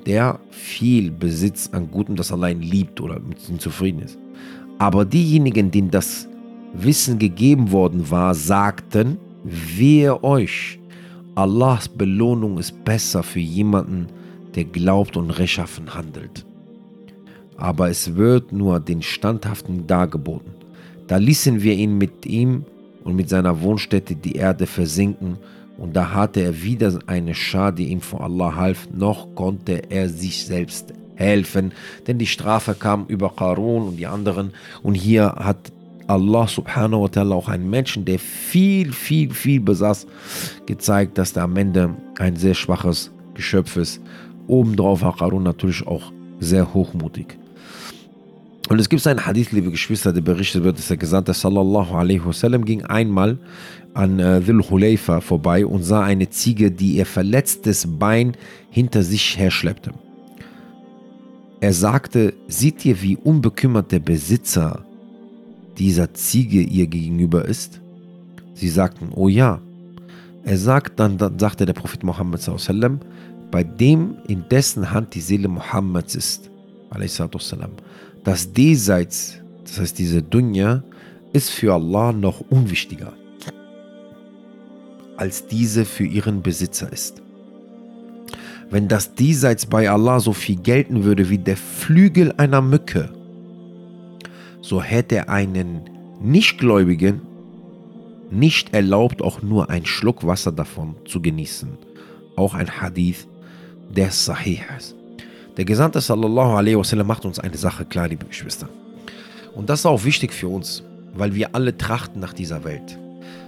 der viel besitzt an Gutem, das allein liebt oder mit ihm zufrieden ist. Aber diejenigen, denen das Wissen gegeben worden war, sagten, wehe euch, Allahs Belohnung ist besser für jemanden, der glaubt und rechtschaffen handelt. Aber es wird nur den Standhaften dargeboten. Da ließen wir ihn mit ihm und mit seiner Wohnstätte die Erde versinken, und da hatte er wieder eine Schar, die ihm vor Allah half, noch konnte er sich selbst helfen, denn die Strafe kam über Qarun und die anderen, und hier hat Allah subhanahu wa ta'ala auch einen Menschen, der viel, viel, viel besaß, gezeigt, dass er am Ende ein sehr schwaches Geschöpf ist. Obendrauf war Qarun natürlich auch sehr hochmutig. Und es gibt einen Hadith, liebe Geschwister, der berichtet wird, dass der Gesandte sallallahu alaihi wasallam ging einmal an äh, Huleifa vorbei und sah eine Ziege, die ihr verletztes Bein hinter sich herschleppte. Er sagte, seht ihr, wie unbekümmert der Besitzer dieser Ziege ihr gegenüber ist? Sie sagten, oh ja. Er sagt, dann, dann sagte der Prophet Muhammad sallallahu bei dem in dessen Hand die Seele Mohammeds ist, alaihi das Diesseits, das heißt diese Dunya, ist für Allah noch unwichtiger, als diese für ihren Besitzer ist. Wenn das Diesseits bei Allah so viel gelten würde wie der Flügel einer Mücke, so hätte einen Nichtgläubigen nicht erlaubt, auch nur einen Schluck Wasser davon zu genießen. Auch ein Hadith, der sahih ist. Der Gesandte sallallahu alaihi wasallam macht uns eine Sache klar, liebe Geschwister. Und das ist auch wichtig für uns, weil wir alle trachten nach dieser Welt.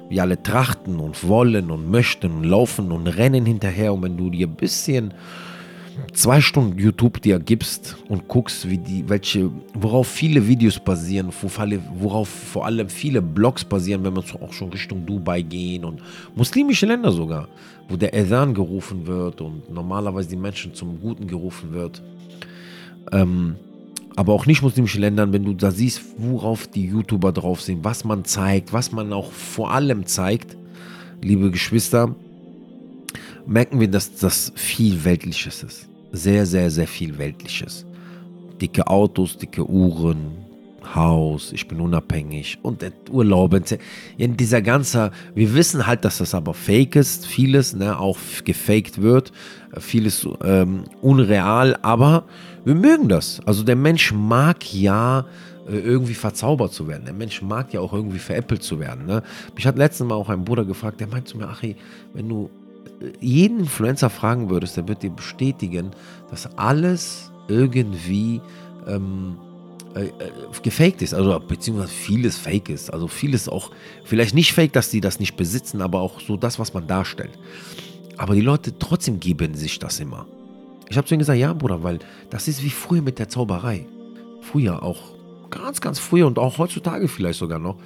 Wir alle trachten und wollen und möchten und laufen und rennen hinterher. Und wenn du dir ein bisschen zwei Stunden YouTube dir gibst und guckst, wie die, welche, worauf viele Videos basieren, worauf vor allem viele Blogs basieren, wenn wir auch schon Richtung Dubai gehen und muslimische Länder sogar, wo der Adhan gerufen wird und normalerweise die Menschen zum Guten gerufen wird. Ähm, aber auch nicht muslimische Ländern, wenn du da siehst, worauf die YouTuber drauf sind, was man zeigt, was man auch vor allem zeigt, liebe Geschwister, merken wir, dass das viel Weltliches ist. Sehr, sehr, sehr viel Weltliches. Dicke Autos, dicke Uhren, Haus, ich bin unabhängig und Urlaub. In dieser ganze, wir wissen halt, dass das aber fake ist, vieles, ne, auch gefaked wird, vieles ähm, unreal, aber wir mögen das. Also der Mensch mag ja äh, irgendwie verzaubert zu werden. Der Mensch mag ja auch irgendwie veräppelt zu werden. Ne? Mich hat letztens mal auch ein Bruder gefragt, der meint zu mir, Achi, wenn du jeden Influencer fragen würdest, der wird dir bestätigen, dass alles irgendwie ähm, äh, äh, gefaked ist, also beziehungsweise vieles fake ist. Also vieles auch, vielleicht nicht fake, dass die das nicht besitzen, aber auch so das, was man darstellt. Aber die Leute trotzdem geben sich das immer. Ich habe zu ihnen gesagt, ja, Bruder, weil das ist wie früher mit der Zauberei. Früher auch, ganz, ganz früher und auch heutzutage vielleicht sogar noch.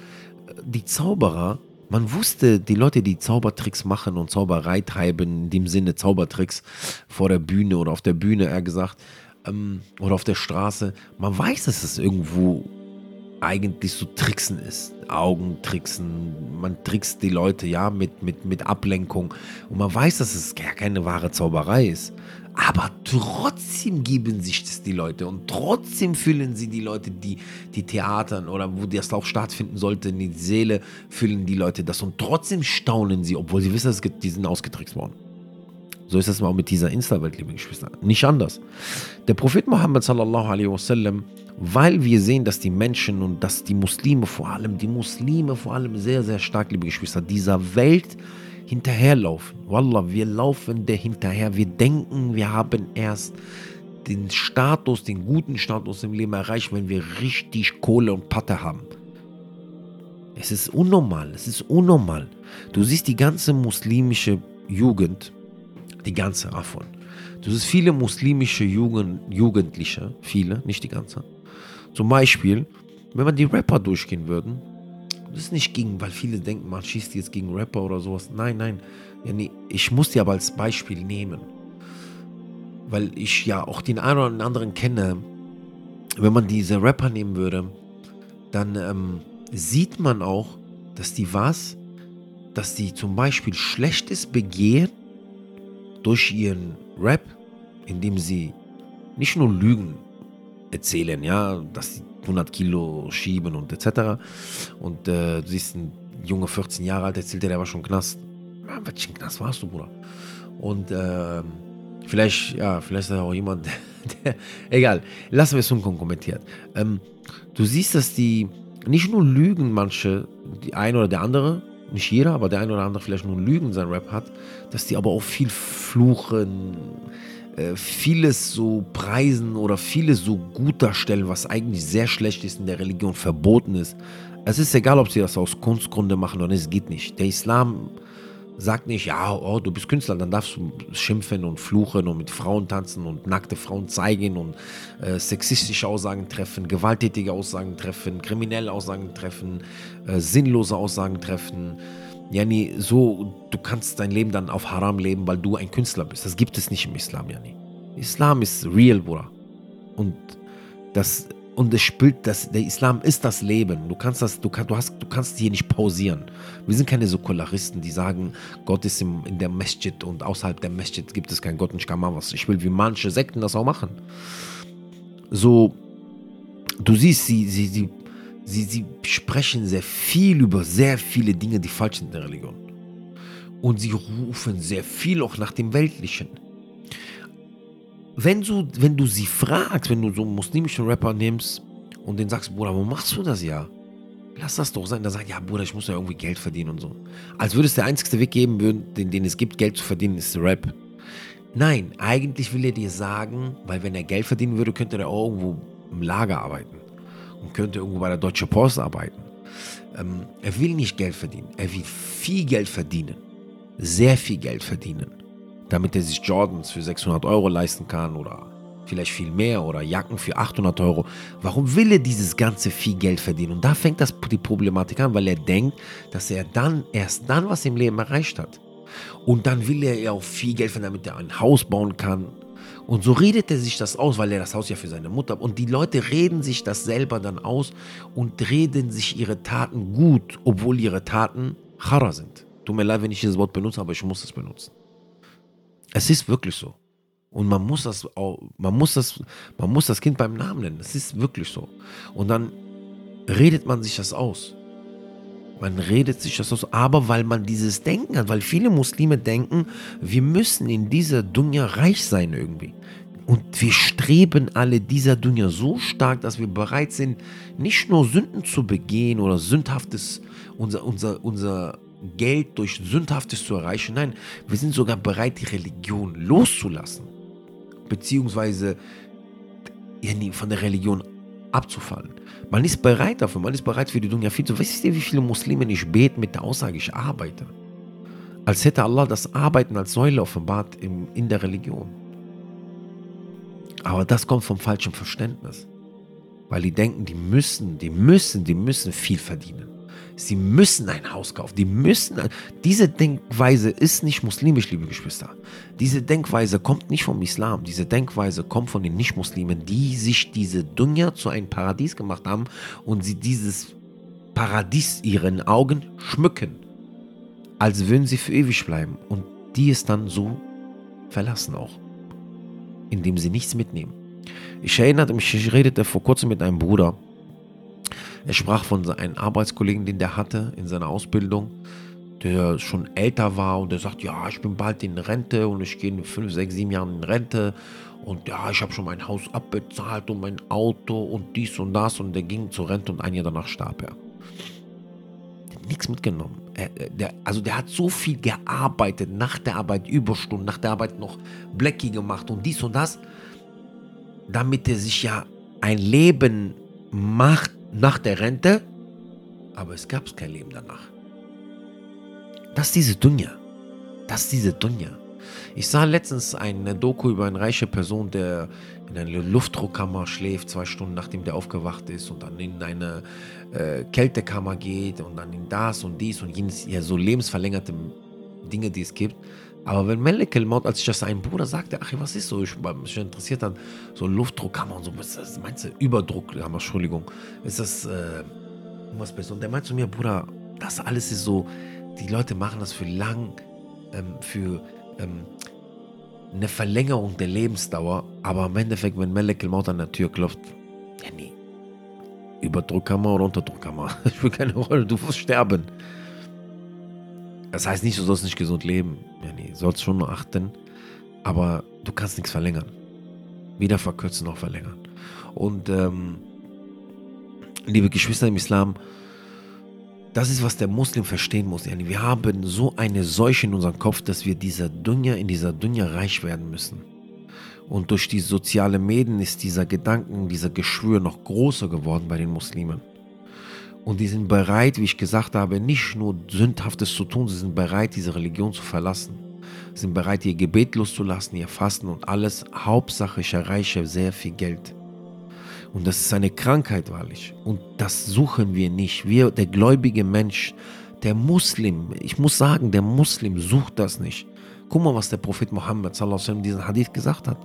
Die Zauberer man wusste, die Leute, die Zaubertricks machen und Zauberei treiben, in dem Sinne Zaubertricks vor der Bühne oder auf der Bühne, eher gesagt, ähm, oder auf der Straße, man weiß, dass es irgendwo eigentlich so Tricksen ist. Augentricksen, man trickst die Leute ja mit, mit, mit Ablenkung und man weiß, dass es gar keine wahre Zauberei ist. Aber trotzdem geben sich das die Leute und trotzdem fühlen sie die Leute, die, die Theatern oder wo das auch stattfinden sollte, in die Seele fühlen die Leute das und trotzdem staunen sie, obwohl sie wissen, dass die sind ausgetrickst worden. So ist das auch mit dieser Insta-Welt, liebe Geschwister. Nicht anders. Der Prophet Muhammad sallallahu alaihi wasallam, weil wir sehen, dass die Menschen und dass die Muslime vor allem, die Muslime vor allem sehr, sehr stark, liebe Geschwister, dieser Welt hinterherlaufen. Wallah, wir laufen der hinterher. Wir denken, wir haben erst den Status, den guten Status im Leben erreicht, wenn wir richtig Kohle und Patte haben. Es ist unnormal, es ist unnormal. Du siehst die ganze muslimische Jugend, die ganze davon. Du siehst viele muslimische Jugend, Jugendliche, viele, nicht die ganze. Zum Beispiel, wenn man die Rapper durchgehen würden, das ist nicht gegen, weil viele denken, man schießt jetzt gegen Rapper oder sowas. Nein, nein. Ja, nee, ich muss die aber als Beispiel nehmen. Weil ich ja auch den einen oder anderen kenne. Wenn man diese Rapper nehmen würde, dann ähm, sieht man auch, dass die was, dass die zum Beispiel Schlechtes begehen durch ihren Rap, indem sie nicht nur Lügen erzählen, ja, dass sie 100 Kilo schieben und etc. Und äh, du siehst ein Junge, 14 Jahre alt, erzählt der, der war schon Knast. Ja, welchen Knast warst du, Bruder? Und äh, vielleicht, ja, vielleicht ist auch jemand, der, egal, lassen wir es unkommentiert. Ähm, du siehst, dass die nicht nur lügen, manche, die eine oder der andere, nicht jeder, aber der eine oder andere vielleicht nur Lügen in seinem Rap hat, dass die aber auch viel fluchen, äh, vieles so preisen oder vieles so gut darstellen, was eigentlich sehr schlecht ist in der Religion, verboten ist. Es ist egal, ob sie das aus Kunstgründe machen oder nicht, es geht nicht. Der Islam sagt nicht, ja, oh, du bist Künstler, dann darfst du schimpfen und fluchen und mit Frauen tanzen und nackte Frauen zeigen und äh, sexistische Aussagen treffen, gewalttätige Aussagen treffen, kriminelle Aussagen treffen, äh, sinnlose Aussagen treffen. Yani, so, du kannst dein Leben dann auf Haram leben, weil du ein Künstler bist. Das gibt es nicht im Islam, Yani. Islam ist real, Bruder. Und das und es spielt das, der Islam ist das Leben. Du kannst das, du, kann, du, hast, du kannst hier nicht pausieren. Wir sind keine Säkularisten, die sagen, Gott ist im, in der Masjid und außerhalb der Masjid gibt es keinen Gott und ich kann mal was. Ich will wie manche Sekten das auch machen. So, du siehst, sie, sie, sie, sie, sie sprechen sehr viel über sehr viele Dinge, die falsch sind in der Religion. Und sie rufen sehr viel auch nach dem Weltlichen wenn du, wenn du sie fragst, wenn du so einen muslimischen Rapper nimmst und den sagst, Bruder, wo machst du das ja? Lass das doch sein. Der sagt, ja, Bruder, ich muss ja irgendwie Geld verdienen und so. Als würde es der einzige Weg geben, den, den es gibt, Geld zu verdienen, ist Rap. Nein, eigentlich will er dir sagen, weil wenn er Geld verdienen würde, könnte er auch irgendwo im Lager arbeiten und könnte irgendwo bei der Deutschen Post arbeiten. Ähm, er will nicht Geld verdienen, er will viel Geld verdienen. Sehr viel Geld verdienen damit er sich Jordans für 600 Euro leisten kann oder vielleicht viel mehr oder Jacken für 800 Euro. Warum will er dieses ganze viel Geld verdienen? Und da fängt das die Problematik an, weil er denkt, dass er dann erst dann was im Leben erreicht hat. Und dann will er ja auch viel Geld verdienen, damit er ein Haus bauen kann. Und so redet er sich das aus, weil er das Haus ja für seine Mutter. Und die Leute reden sich das selber dann aus und reden sich ihre Taten gut, obwohl ihre Taten Chara sind. Tut mir leid, wenn ich dieses Wort benutze, aber ich muss es benutzen. Es ist wirklich so. Und man muss das auch, man muss das, man muss das Kind beim Namen nennen. Es ist wirklich so. Und dann redet man sich das aus. Man redet sich das aus, aber weil man dieses Denken hat, weil viele Muslime denken, wir müssen in dieser Dunja reich sein irgendwie. Und wir streben alle dieser Dunja so stark, dass wir bereit sind, nicht nur Sünden zu begehen oder sündhaftes, unser, unser, unser Geld durch Sündhaftes zu erreichen. Nein, wir sind sogar bereit, die Religion loszulassen. Beziehungsweise von der Religion abzufallen. Man ist bereit dafür, man ist bereit für die Dunya viel zu. Wisst ihr, wie viele Muslime nicht beten mit der Aussage, ich arbeite? Als hätte Allah das Arbeiten als Säule offenbart in der Religion. Aber das kommt vom falschen Verständnis. Weil die denken, die müssen, die müssen, die müssen viel verdienen. Sie müssen ein Haus kaufen. Die müssen. Diese Denkweise ist nicht muslimisch, liebe Geschwister. Diese Denkweise kommt nicht vom Islam. Diese Denkweise kommt von den Nicht-Muslimen, die sich diese Dunya zu einem Paradies gemacht haben und sie dieses Paradies ihren Augen schmücken, als würden sie für ewig bleiben. Und die es dann so verlassen auch, indem sie nichts mitnehmen. Ich erinnerte mich, ich redete vor kurzem mit einem Bruder, er sprach von einem Arbeitskollegen, den der hatte in seiner Ausbildung, der schon älter war und der sagt, ja, ich bin bald in Rente und ich gehe in fünf, sechs, sieben Jahren in Rente und ja, ich habe schon mein Haus abbezahlt und mein Auto und dies und das und der ging zur Rente und ein Jahr danach starb er. Nichts mitgenommen. Er, der, also der hat so viel gearbeitet, nach der Arbeit Überstunden, nach der Arbeit noch Blackie gemacht und dies und das, damit er sich ja ein Leben macht, nach der Rente, aber es gab kein Leben danach. Das ist diese Dunja. Das ist diese Dunja. Ich sah letztens eine Doku über eine reiche Person, der in einer Luftdruckkammer schläft, zwei Stunden nachdem der aufgewacht ist und dann in eine äh, Kältekammer geht und dann in das und dies und jenes, ja, so lebensverlängerte Dinge, die es gibt. Aber wenn Melekel Maut, als ich das einem Bruder sagte, ach, was ist so, ich war mich interessiert dann, so Luftdruckkammer und so, was meinst du, Überdruckkammer, Entschuldigung, ist das äh, was Besseres? Und der meint zu mir, Bruder, das alles ist so, die Leute machen das für lang, ähm, für ähm, eine Verlängerung der Lebensdauer, aber im Endeffekt, wenn Melekel Maut an der Tür klopft, ja nee, Überdruckkammer oder Unterdruckkammer, spielt keine Rolle, du wirst sterben. Das heißt nicht, du sollst nicht gesund leben. Ja, nee, sollst schon nur achten. Aber du kannst nichts verlängern. Weder verkürzen noch verlängern. Und ähm, liebe Geschwister im Islam, das ist, was der Muslim verstehen muss. Wir haben so eine Seuche in unserem Kopf, dass wir dieser Dunja, in dieser Dunja reich werden müssen. Und durch die sozialen Medien ist dieser Gedanken, dieser Geschwür noch größer geworden bei den Muslimen. Und die sind bereit, wie ich gesagt habe, nicht nur Sündhaftes zu tun, sie sind bereit, diese Religion zu verlassen. Sie sind bereit, ihr Gebet loszulassen, ihr Fasten und alles. Hauptsache, ich erreiche sehr viel Geld. Und das ist eine Krankheit, wahrlich. Und das suchen wir nicht. Wir, der gläubige Mensch, der Muslim, ich muss sagen, der Muslim sucht das nicht. guck mal, was der Prophet Muhammad sallam, in diesem Hadith gesagt hat.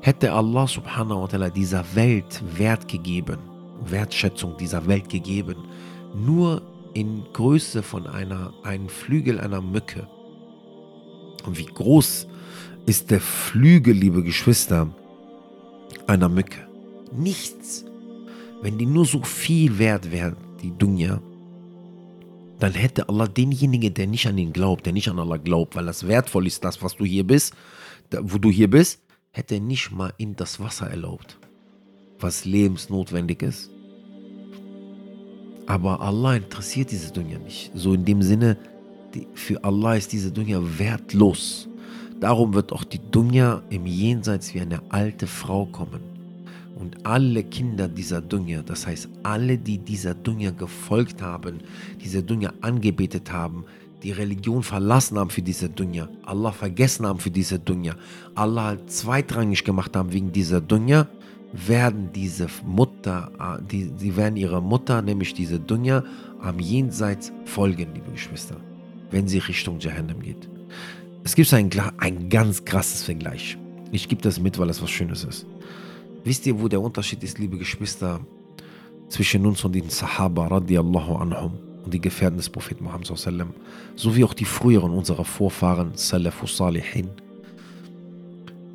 Hätte Allah subhanahu wa ta'ala dieser Welt Wert gegeben, Wertschätzung dieser Welt gegeben, nur in Größe von einer, einem Flügel einer Mücke. Und wie groß ist der Flügel, liebe Geschwister, einer Mücke? Nichts. Wenn die nur so viel wert wäre, die Dunya, dann hätte Allah denjenigen, der nicht an ihn glaubt, der nicht an Allah glaubt, weil das wertvoll ist, das, was du hier bist, wo du hier bist, hätte er nicht mal in das Wasser erlaubt, was lebensnotwendig ist. Aber Allah interessiert diese Dunya nicht. So in dem Sinne, für Allah ist diese Dunya wertlos. Darum wird auch die Dunya im Jenseits wie eine alte Frau kommen. Und alle Kinder dieser Dunya, das heißt alle, die dieser Dunya gefolgt haben, diese Dunya angebetet haben, die Religion verlassen haben für diese Dunya, Allah vergessen haben für diese Dunya, Allah zweitrangig gemacht haben wegen dieser Dunya, werden diese Mutter, äh, die, die werden ihrer Mutter, nämlich diese Dunya, am Jenseits folgen, liebe Geschwister, wenn sie Richtung Jahannam geht. Es gibt ein, ein ganz krasses Vergleich. Ich gebe das mit, weil es was Schönes ist. Wisst ihr, wo der Unterschied ist, liebe Geschwister, zwischen uns und den Sahaba radiallahu anhum und die Gefährten des Propheten Muhammad sallam, sowie auch die früheren unserer Vorfahren Salafus Salihin.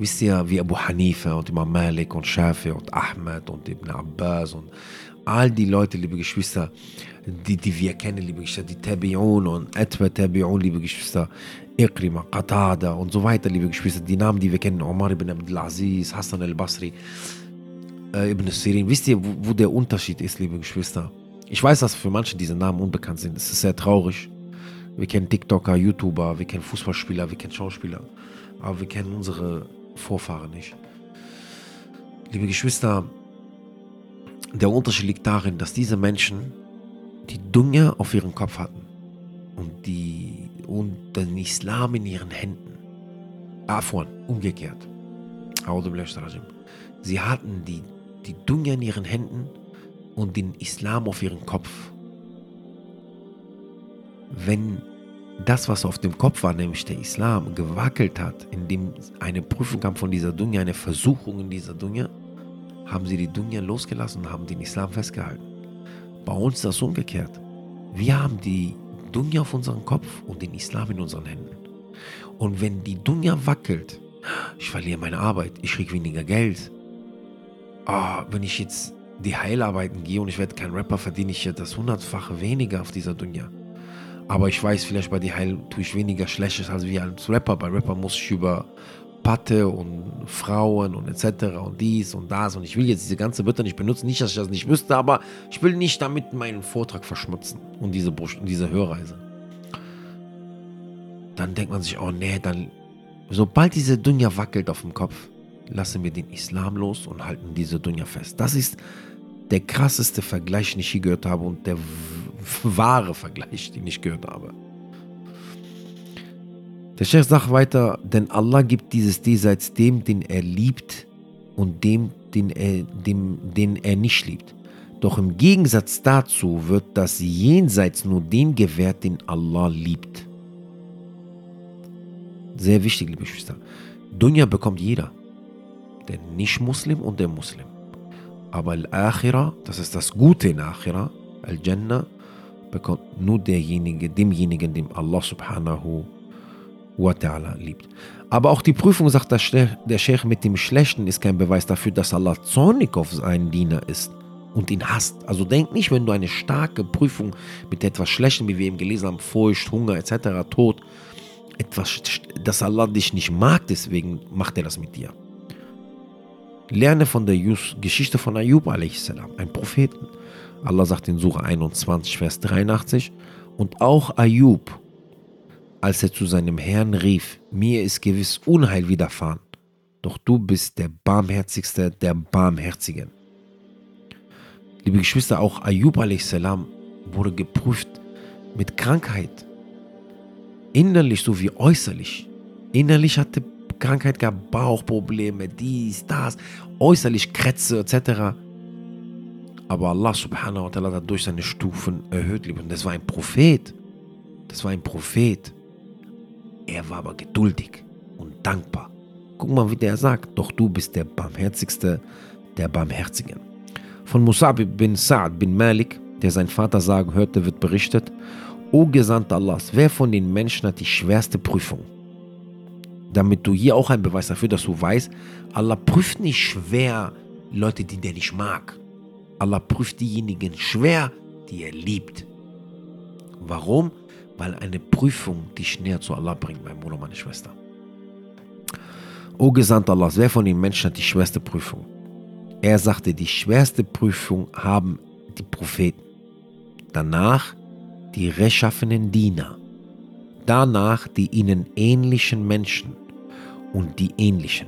Wisst ihr, wie Abu Hanifa und Imam Malik und Shafi und Ahmed und Ibn Abbas und all die Leute, liebe Geschwister, die, die wir kennen, liebe Geschwister, die Tabi'un und etwa Tabi'un, liebe Geschwister, Ikrima, Qatada und so weiter, liebe Geschwister, die Namen, die wir kennen, Omar ibn Abdulaziz, Hassan al-Basri, äh, ibn Sirin. Wisst ihr, wo, wo, der Unterschied ist, liebe Geschwister? Ich weiß, dass für manche diese Namen unbekannt sind. Es ist sehr traurig. Wir kennen TikToker, YouTuber, wir kennen Fußballspieler, wir kennen Schauspieler, aber wir kennen unsere Vorfahren nicht. Liebe Geschwister, der Unterschied liegt darin, dass diese Menschen die Dunja auf ihrem Kopf hatten und die und den Islam in ihren Händen. Afwan, umgekehrt. Sie hatten die, die Dunya in ihren Händen und den Islam auf ihren Kopf. Wenn das, was auf dem Kopf war, nämlich der Islam, gewackelt hat, indem eine Prüfung kam von dieser Dunya, eine Versuchung in dieser Dunya, haben sie die Dunya losgelassen und haben den Islam festgehalten. Bei uns ist das umgekehrt. Wir haben die Dunya auf unserem Kopf und den Islam in unseren Händen. Und wenn die Dunya wackelt, ich verliere meine Arbeit, ich kriege weniger Geld. Oh, wenn ich jetzt die Heilarbeiten gehe und ich werde kein Rapper, verdiene ich ja das hundertfache weniger auf dieser Dunya. Aber ich weiß, vielleicht bei die Heil tue ich weniger Schlechtes als wie als Rapper. Bei Rapper muss ich über Patte und Frauen und etc. und dies und das. Und ich will jetzt diese ganze Wörter nicht benutzen. Nicht, dass ich das nicht wüsste, aber ich will nicht damit meinen Vortrag verschmutzen und diese, diese Hörreise. Dann denkt man sich, oh nee, dann, sobald diese Dunja wackelt auf dem Kopf, lassen wir den Islam los und halten diese Dunja fest. Das ist der krasseste Vergleich, den ich hier gehört habe und der wahre Vergleich, den ich gehört habe. Der Sheikh sagt weiter, denn Allah gibt dieses Diesseits dem, den er liebt und dem, den er, dem, den er nicht liebt. Doch im Gegensatz dazu wird das Jenseits nur den gewährt, den Allah liebt. Sehr wichtig, liebe Geschwister. Dunya bekommt jeder. Der Nicht-Muslim und der Muslim. Aber Al-Akhira, das ist das Gute in Akhira, Al-Jannah, bekommt nur derjenige, demjenigen, dem Allah subhanahu wa ta'ala liebt. Aber auch die Prüfung, sagt der Sheikh, mit dem Schlechten ist kein Beweis dafür, dass Allah zornig auf seinen Diener ist und ihn hasst. Also denk nicht, wenn du eine starke Prüfung mit etwas Schlechtem, wie wir eben gelesen haben, Furcht, Hunger etc., Tod, etwas, dass Allah dich nicht mag, deswegen macht er das mit dir. Lerne von der Geschichte von Ayub a.s., ein Propheten. Allah sagt in Surah 21, Vers 83, und auch Ayub, als er zu seinem Herrn rief, mir ist gewiss Unheil widerfahren, doch du bist der barmherzigste der Barmherzigen. Liebe Geschwister, auch Ayub a.s. wurde geprüft mit Krankheit, innerlich sowie äußerlich. Innerlich hatte Krankheit gab Bauchprobleme, dies, das, äußerlich Krätze etc. Aber Allah subhanahu wa ta'ala hat durch seine Stufen erhöht, liebe. Und das war ein Prophet. Das war ein Prophet. Er war aber geduldig. dankbar. Guck mal, wie der sagt, doch du bist der barmherzigste der Barmherzigen. Von Musab bin Sa'd bin Malik, der sein Vater sagen hörte, wird berichtet, O Gesandter Allahs, wer von den Menschen hat die schwerste Prüfung? Damit du hier auch ein Beweis dafür, dass du weißt, Allah prüft nicht schwer Leute, die der nicht mag. Allah prüft diejenigen schwer, die er liebt. Warum? Weil eine Prüfung dich näher zu Allah bringt, mein Bruder, meine Schwester. O Gesandter Allahs, wer von den Menschen hat die schwerste Prüfung? Er sagte, die schwerste Prüfung haben die Propheten. Danach die rechtschaffenen Diener. Danach die ihnen ähnlichen Menschen und die ähnlichen.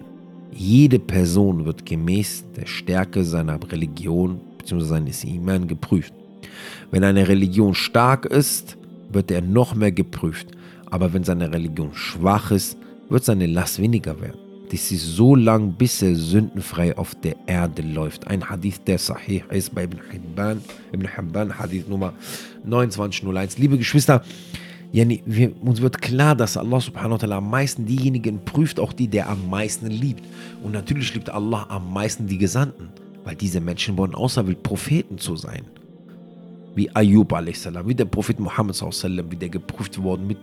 Jede Person wird gemäß der Stärke seiner Religion bzw. seines Iman geprüft. Wenn eine Religion stark ist, wird er noch mehr geprüft. Aber wenn seine Religion schwach ist, wird seine Last weniger werden das ist so lang, bis er sündenfrei auf der Erde läuft. Ein Hadith, der sahih ist bei Ibn Hibban, Ibn Hibban Hadith Nummer 2901. Liebe Geschwister, yani, wir, uns wird klar, dass Allah subhanahu wa ta'ala am meisten diejenigen prüft, auch die, der am meisten liebt. Und natürlich liebt Allah am meisten die Gesandten, weil diese Menschen wurden auserwählt, Propheten zu sein wie Ayub a.s., wie der Prophet Muhammad sallam, wie der geprüft worden mit,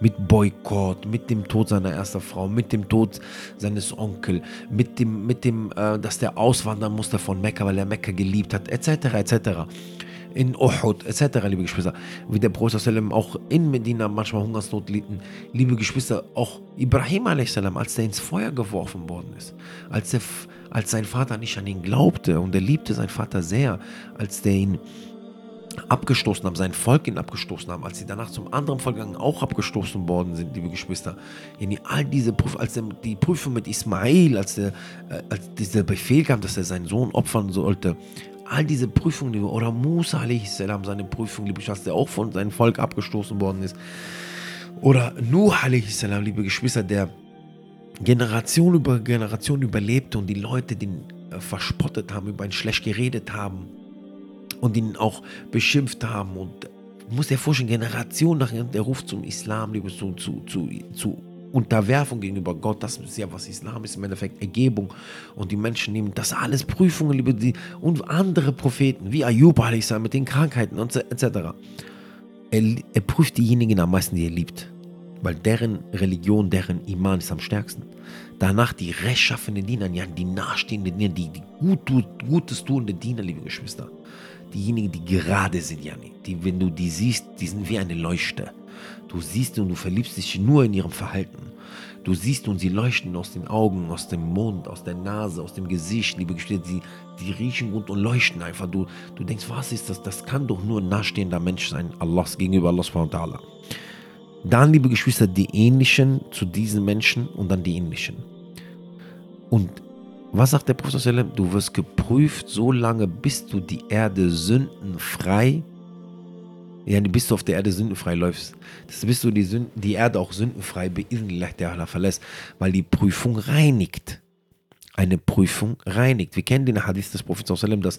mit Boykott, mit dem Tod seiner ersten Frau, mit dem Tod seines Onkels, mit dem, mit dem äh, dass der auswandern musste von Mekka, weil er Mekka geliebt hat, etc., etc., in Uhud, etc., liebe Geschwister, wie der Prophet sallam, auch in Medina manchmal Hungersnot litten, liebe Geschwister, auch Ibrahim a.s., als der ins Feuer geworfen worden ist, als, der, als sein Vater nicht an ihn glaubte und er liebte seinen Vater sehr, als der ihn abgestoßen haben, sein Volk ihn abgestoßen haben, als sie danach zum anderen Volk gegangen, auch abgestoßen worden sind, liebe Geschwister. All diese Prüfungen, als die Prüfung mit Ismail, als, der, äh, als dieser Befehl kam, dass er seinen Sohn opfern sollte, all diese Prüfungen, oder Musa a.s., seine Prüfung, liebe Geschwister, der auch von seinem Volk abgestoßen worden ist, oder Nuh a.s., liebe Geschwister, der Generation über Generation überlebte und die Leute den äh, verspottet haben, über ihn schlecht geredet haben und ihn auch beschimpft haben. Und muss dir vorstellen, Generation nach der Ruf zum Islam, zu, zu, zu, zu Unterwerfung gegenüber Gott, das ist ja was Islam ist, im Endeffekt Ergebung. Und die Menschen nehmen das alles Prüfungen, liebe die, und andere Propheten, wie Ayub mit den Krankheiten und etc. Er, er prüft diejenigen am meisten, die er liebt. Weil deren Religion, deren Iman ist am stärksten. Danach die rechtschaffenen Diener, die nahestehenden Diener, die, die gut, Gutes tuende Diener, liebe Geschwister diejenigen, die gerade sind, Jani. Die, wenn du die siehst, die sind wie eine Leuchte. Du siehst und du verliebst dich nur in ihrem Verhalten. Du siehst und sie leuchten aus den Augen, aus dem Mund, aus der Nase, aus dem Gesicht, liebe Geschwister, sie, sie riechen gut und leuchten einfach. Du, du denkst, was ist das? Das kann doch nur ein nahestehender Mensch sein, Allahs gegenüber Allah subhanahu Dann, liebe Geschwister, die ähnlichen zu diesen Menschen und dann die ähnlichen. Und was sagt der Prophet? Du wirst geprüft so lange, bis du die Erde sündenfrei, ja, bis du auf der Erde sündenfrei läufst. Das bis du die, Sünden, die Erde auch sündenfrei der verlässt, weil die Prüfung reinigt. Eine Prüfung reinigt. Wir kennen den Hadith des Propheten, dass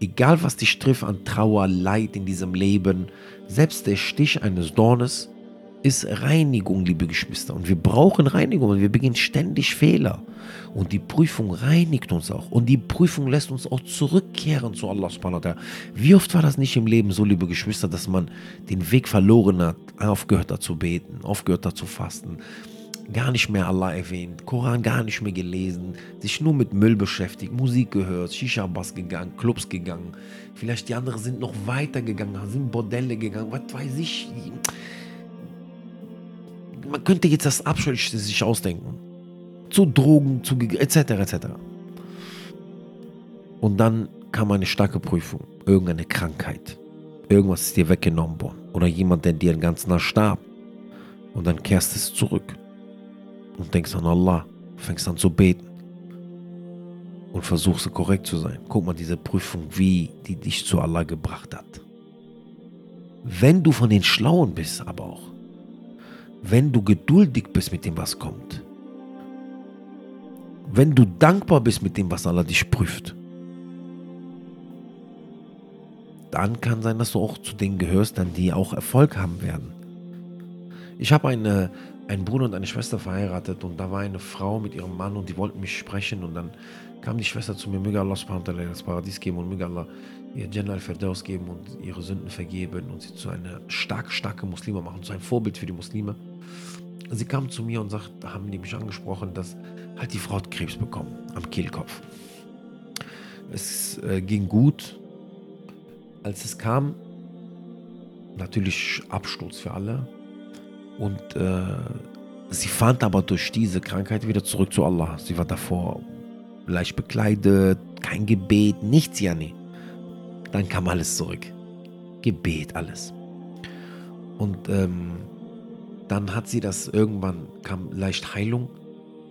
egal was dich trifft an Trauer, Leid in diesem Leben, selbst der Stich eines Dornes ist Reinigung, liebe Geschwister. Und wir brauchen Reinigung und wir begehen ständig Fehler. Und die Prüfung reinigt uns auch. Und die Prüfung lässt uns auch zurückkehren zu Allah subhanahu wa. Wie oft war das nicht im Leben so, liebe Geschwister, dass man den Weg verloren hat, aufgehört hat zu beten, aufgehört hat zu fasten, gar nicht mehr Allah erwähnt, Koran gar nicht mehr gelesen, sich nur mit Müll beschäftigt, Musik gehört, Shisha-Bass gegangen, Clubs gegangen. Vielleicht die anderen sind noch weiter gegangen, sind Bordelle gegangen, was weiß ich man könnte jetzt das Abscheulichste sich ausdenken. Zu Drogen, zu etc. etc. Und dann kam eine starke Prüfung, irgendeine Krankheit. Irgendwas ist dir weggenommen worden. Oder jemand, der dir ganz nah starb. Und dann kehrst du zurück. Und denkst an Allah. Fängst an zu beten. Und versuchst korrekt zu sein. Guck mal, diese Prüfung, wie die dich zu Allah gebracht hat. Wenn du von den Schlauen bist, aber auch wenn du geduldig bist mit dem, was kommt. Wenn du dankbar bist mit dem, was Allah dich prüft. Dann kann sein, dass du auch zu denen gehörst, dann die auch Erfolg haben werden. Ich habe eine einen Bruder und eine Schwester verheiratet und da war eine Frau mit ihrem Mann und die wollten mich sprechen und dann kam die Schwester zu mir, möge Allah das Paradies geben und möge Allah ihr Jannah al-Firdaus geben und ihre Sünden vergeben und sie zu einer stark, starke Muslime machen, zu einem Vorbild für die Muslime. Sie kam zu mir und sagt, haben die mich angesprochen, dass halt die Frau hat Krebs bekommen am Kehlkopf. Es äh, ging gut. Als es kam, natürlich Absturz für alle. Und äh, sie fand aber durch diese Krankheit wieder zurück zu Allah. Sie war davor leicht bekleidet, kein Gebet, nichts, ja nie. Dann kam alles zurück. Gebet, alles. Und ähm, dann hat sie das irgendwann, kam leicht Heilung,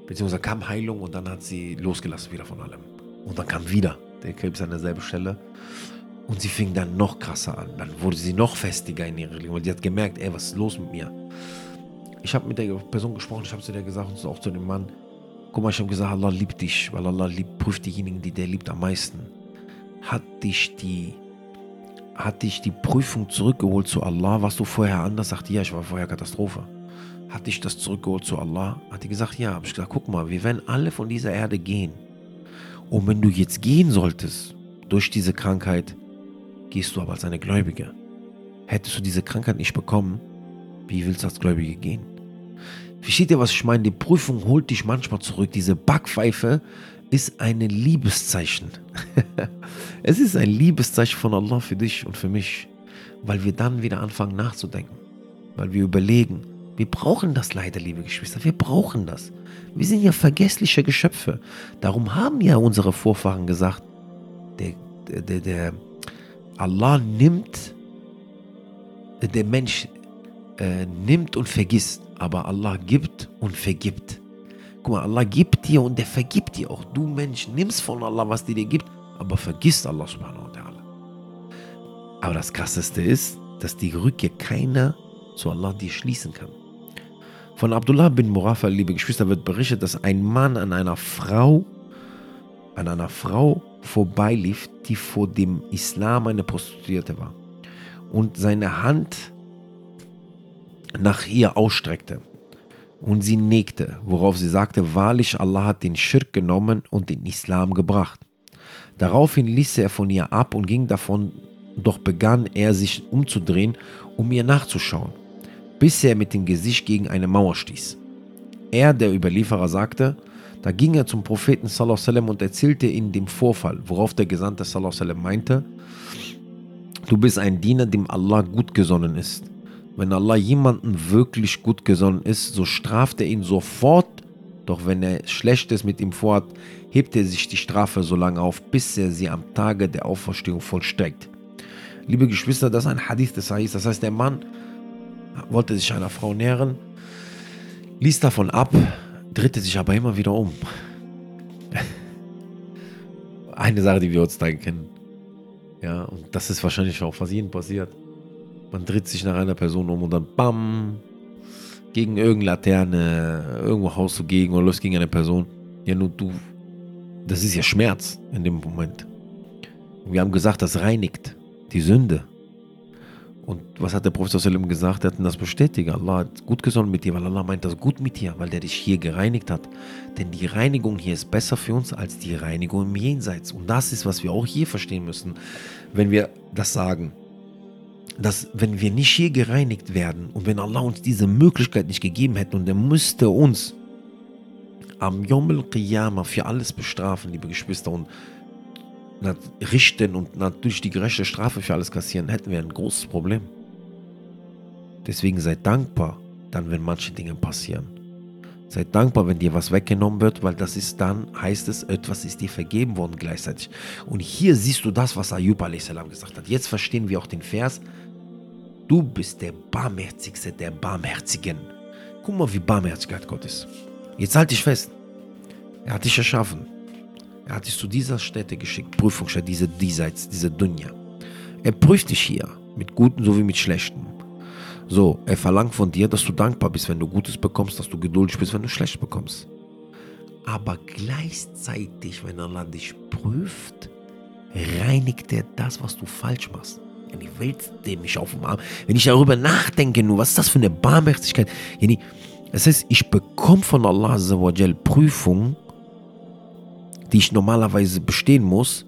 beziehungsweise kam Heilung und dann hat sie losgelassen wieder von allem. Und dann kam wieder der Krebs an derselben Stelle. Und sie fing dann noch krasser an. Dann wurde sie noch festiger in ihrer Religion, weil sie hat gemerkt, ey, was ist los mit mir? Ich habe mit der Person gesprochen, ich habe zu der gesagt und auch zu dem Mann, guck mal, ich habe gesagt, Allah liebt dich, weil Allah liebt, prüft diejenigen, die der liebt am meisten. Hat dich die, hat dich die Prüfung zurückgeholt zu Allah? Warst du vorher anders? Sagte, ja, ich war vorher Katastrophe. Hat dich das zurückgeholt zu Allah? Hat die gesagt, ja. Habe ich gesagt, guck mal, wir werden alle von dieser Erde gehen. Und wenn du jetzt gehen solltest durch diese Krankheit, gehst du aber als eine Gläubige. Hättest du diese Krankheit nicht bekommen, wie willst du als Gläubige gehen? Versteht ihr, was ich meine? Die Prüfung holt dich manchmal zurück. Diese Backpfeife ist ein Liebeszeichen. es ist ein Liebeszeichen von Allah für dich und für mich, weil wir dann wieder anfangen nachzudenken, weil wir überlegen, wir brauchen das leider, liebe Geschwister, wir brauchen das. Wir sind ja vergessliche Geschöpfe. Darum haben ja unsere Vorfahren gesagt, der, der, der Allah nimmt, der Mensch äh, nimmt und vergisst, aber Allah gibt und vergibt. Guck mal, Allah gibt dir und der vergibt dir auch. Du Mensch nimmst von Allah, was dir dir gibt, aber vergisst Allah subhanahu wa ta'ala. Aber das krasseste ist, dass die Rückkehr keiner zu Allah dir schließen kann. Von Abdullah bin Murafa, liebe Geschwister, wird berichtet, dass ein Mann an einer Frau, an einer Frau vorbeilief, die vor dem Islam eine Prostituierte war und seine Hand nach ihr ausstreckte und sie negte, worauf sie sagte, wahrlich Allah hat den Schirk genommen und den Islam gebracht. Daraufhin ließ er von ihr ab und ging davon, doch begann er sich umzudrehen, um ihr nachzuschauen bis er mit dem Gesicht gegen eine Mauer stieß. Er, der Überlieferer, sagte, da ging er zum Propheten sallam, und erzählte ihm den Vorfall, worauf der Gesandte sallam, meinte, du bist ein Diener, dem Allah gut gesonnen ist. Wenn Allah jemanden wirklich gut gesonnen ist, so straft er ihn sofort, doch wenn er Schlechtes mit ihm vorhat, hebt er sich die Strafe so lange auf, bis er sie am Tage der Auferstehung vollstreckt. Liebe Geschwister, das ist ein Hadith des Sahih. Das heißt, der Mann wollte sich einer Frau nähern, ließ davon ab, drehte sich aber immer wieder um. Eine Sache, die wir heutzutage kennen. Ja, und das ist wahrscheinlich auch jedem passiert. Man dreht sich nach einer Person um und dann BAM! Gegen irgendeine Laterne, irgendwo haust du gegen oder läufst gegen eine Person. Ja, nur du. Das ist ja Schmerz in dem Moment. wir haben gesagt, das reinigt die Sünde. Und was hat der Prophet gesagt? Er hat das bestätigt. Allah hat gut gesonnen mit dir, weil Allah meint das gut mit dir, weil der dich hier gereinigt hat. Denn die Reinigung hier ist besser für uns als die Reinigung im Jenseits. Und das ist, was wir auch hier verstehen müssen, wenn wir das sagen. Dass, wenn wir nicht hier gereinigt werden und wenn Allah uns diese Möglichkeit nicht gegeben hätte und er müsste uns am Yom al-Qiyamah für alles bestrafen, liebe Geschwister, und richten und natürlich die gerechte Strafe für alles kassieren, hätten wir ein großes Problem. Deswegen seid dankbar, dann wenn manche Dinge passieren. Seid dankbar, wenn dir was weggenommen wird, weil das ist dann, heißt es, etwas ist dir vergeben worden gleichzeitig. Und hier siehst du das, was Ayub a.s. gesagt hat. Jetzt verstehen wir auch den Vers. Du bist der Barmherzigste der Barmherzigen. Guck mal, wie Barmherzigkeit Gott ist. Jetzt halt dich fest. Er hat dich erschaffen. Er hat dich zu dieser Stätte geschickt, Prüfungsstätte, diese Diesseits, diese Dunja. Er prüft dich hier, mit Guten sowie mit Schlechten. So, er verlangt von dir, dass du dankbar bist, wenn du Gutes bekommst, dass du geduldig bist, wenn du Schlechtes bekommst. Aber gleichzeitig, wenn Allah dich prüft, reinigt er das, was du falsch machst. Die Welt dem mich auf dem Arm. Wenn ich darüber nachdenke, nur was ist das für eine Barmherzigkeit? Ja, Das heißt, ich bekomme von Allah Azzawajal Prüfungen, die ich normalerweise bestehen muss.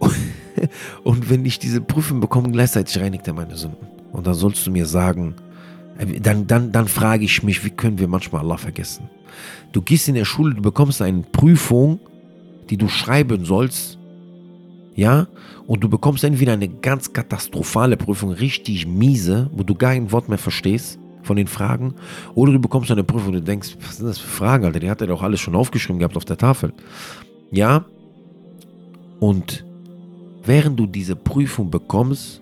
Und wenn ich diese Prüfung bekomme, gleichzeitig reinigt er meine Sünden. Und dann sollst du mir sagen, dann, dann, dann frage ich mich, wie können wir manchmal Allah vergessen? Du gehst in der Schule, du bekommst eine Prüfung, die du schreiben sollst, ja, und du bekommst entweder eine ganz katastrophale Prüfung, richtig miese, wo du gar kein Wort mehr verstehst von den Fragen, oder du bekommst eine Prüfung und du denkst, was sind das für Fragen, Alter, die hat er doch alles schon aufgeschrieben gehabt auf der Tafel. Ja, und während du diese Prüfung bekommst,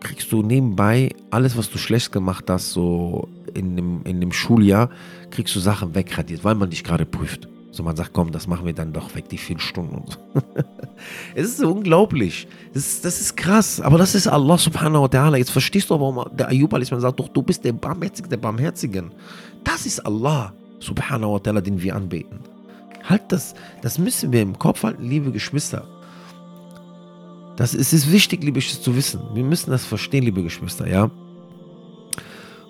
kriegst du nebenbei alles, was du schlecht gemacht hast, so in dem, in dem Schuljahr, kriegst du Sachen wegradiert, weil man dich gerade prüft. So man sagt, komm, das machen wir dann doch weg, die vielen Stunden und so. es ist unglaublich. Das ist, das ist krass. Aber das ist Allah subhanahu wa ta'ala. Jetzt verstehst du, warum der Ayub man sagt, doch, du bist der Barmherzige der Barmherzigen. Das ist Allah subhanahu wa ta'ala, den wir anbeten. Halt das, das müssen wir im Kopf halten, liebe Geschwister. Das ist, ist wichtig, liebe Geschwister, zu wissen. Wir müssen das verstehen, liebe Geschwister, ja.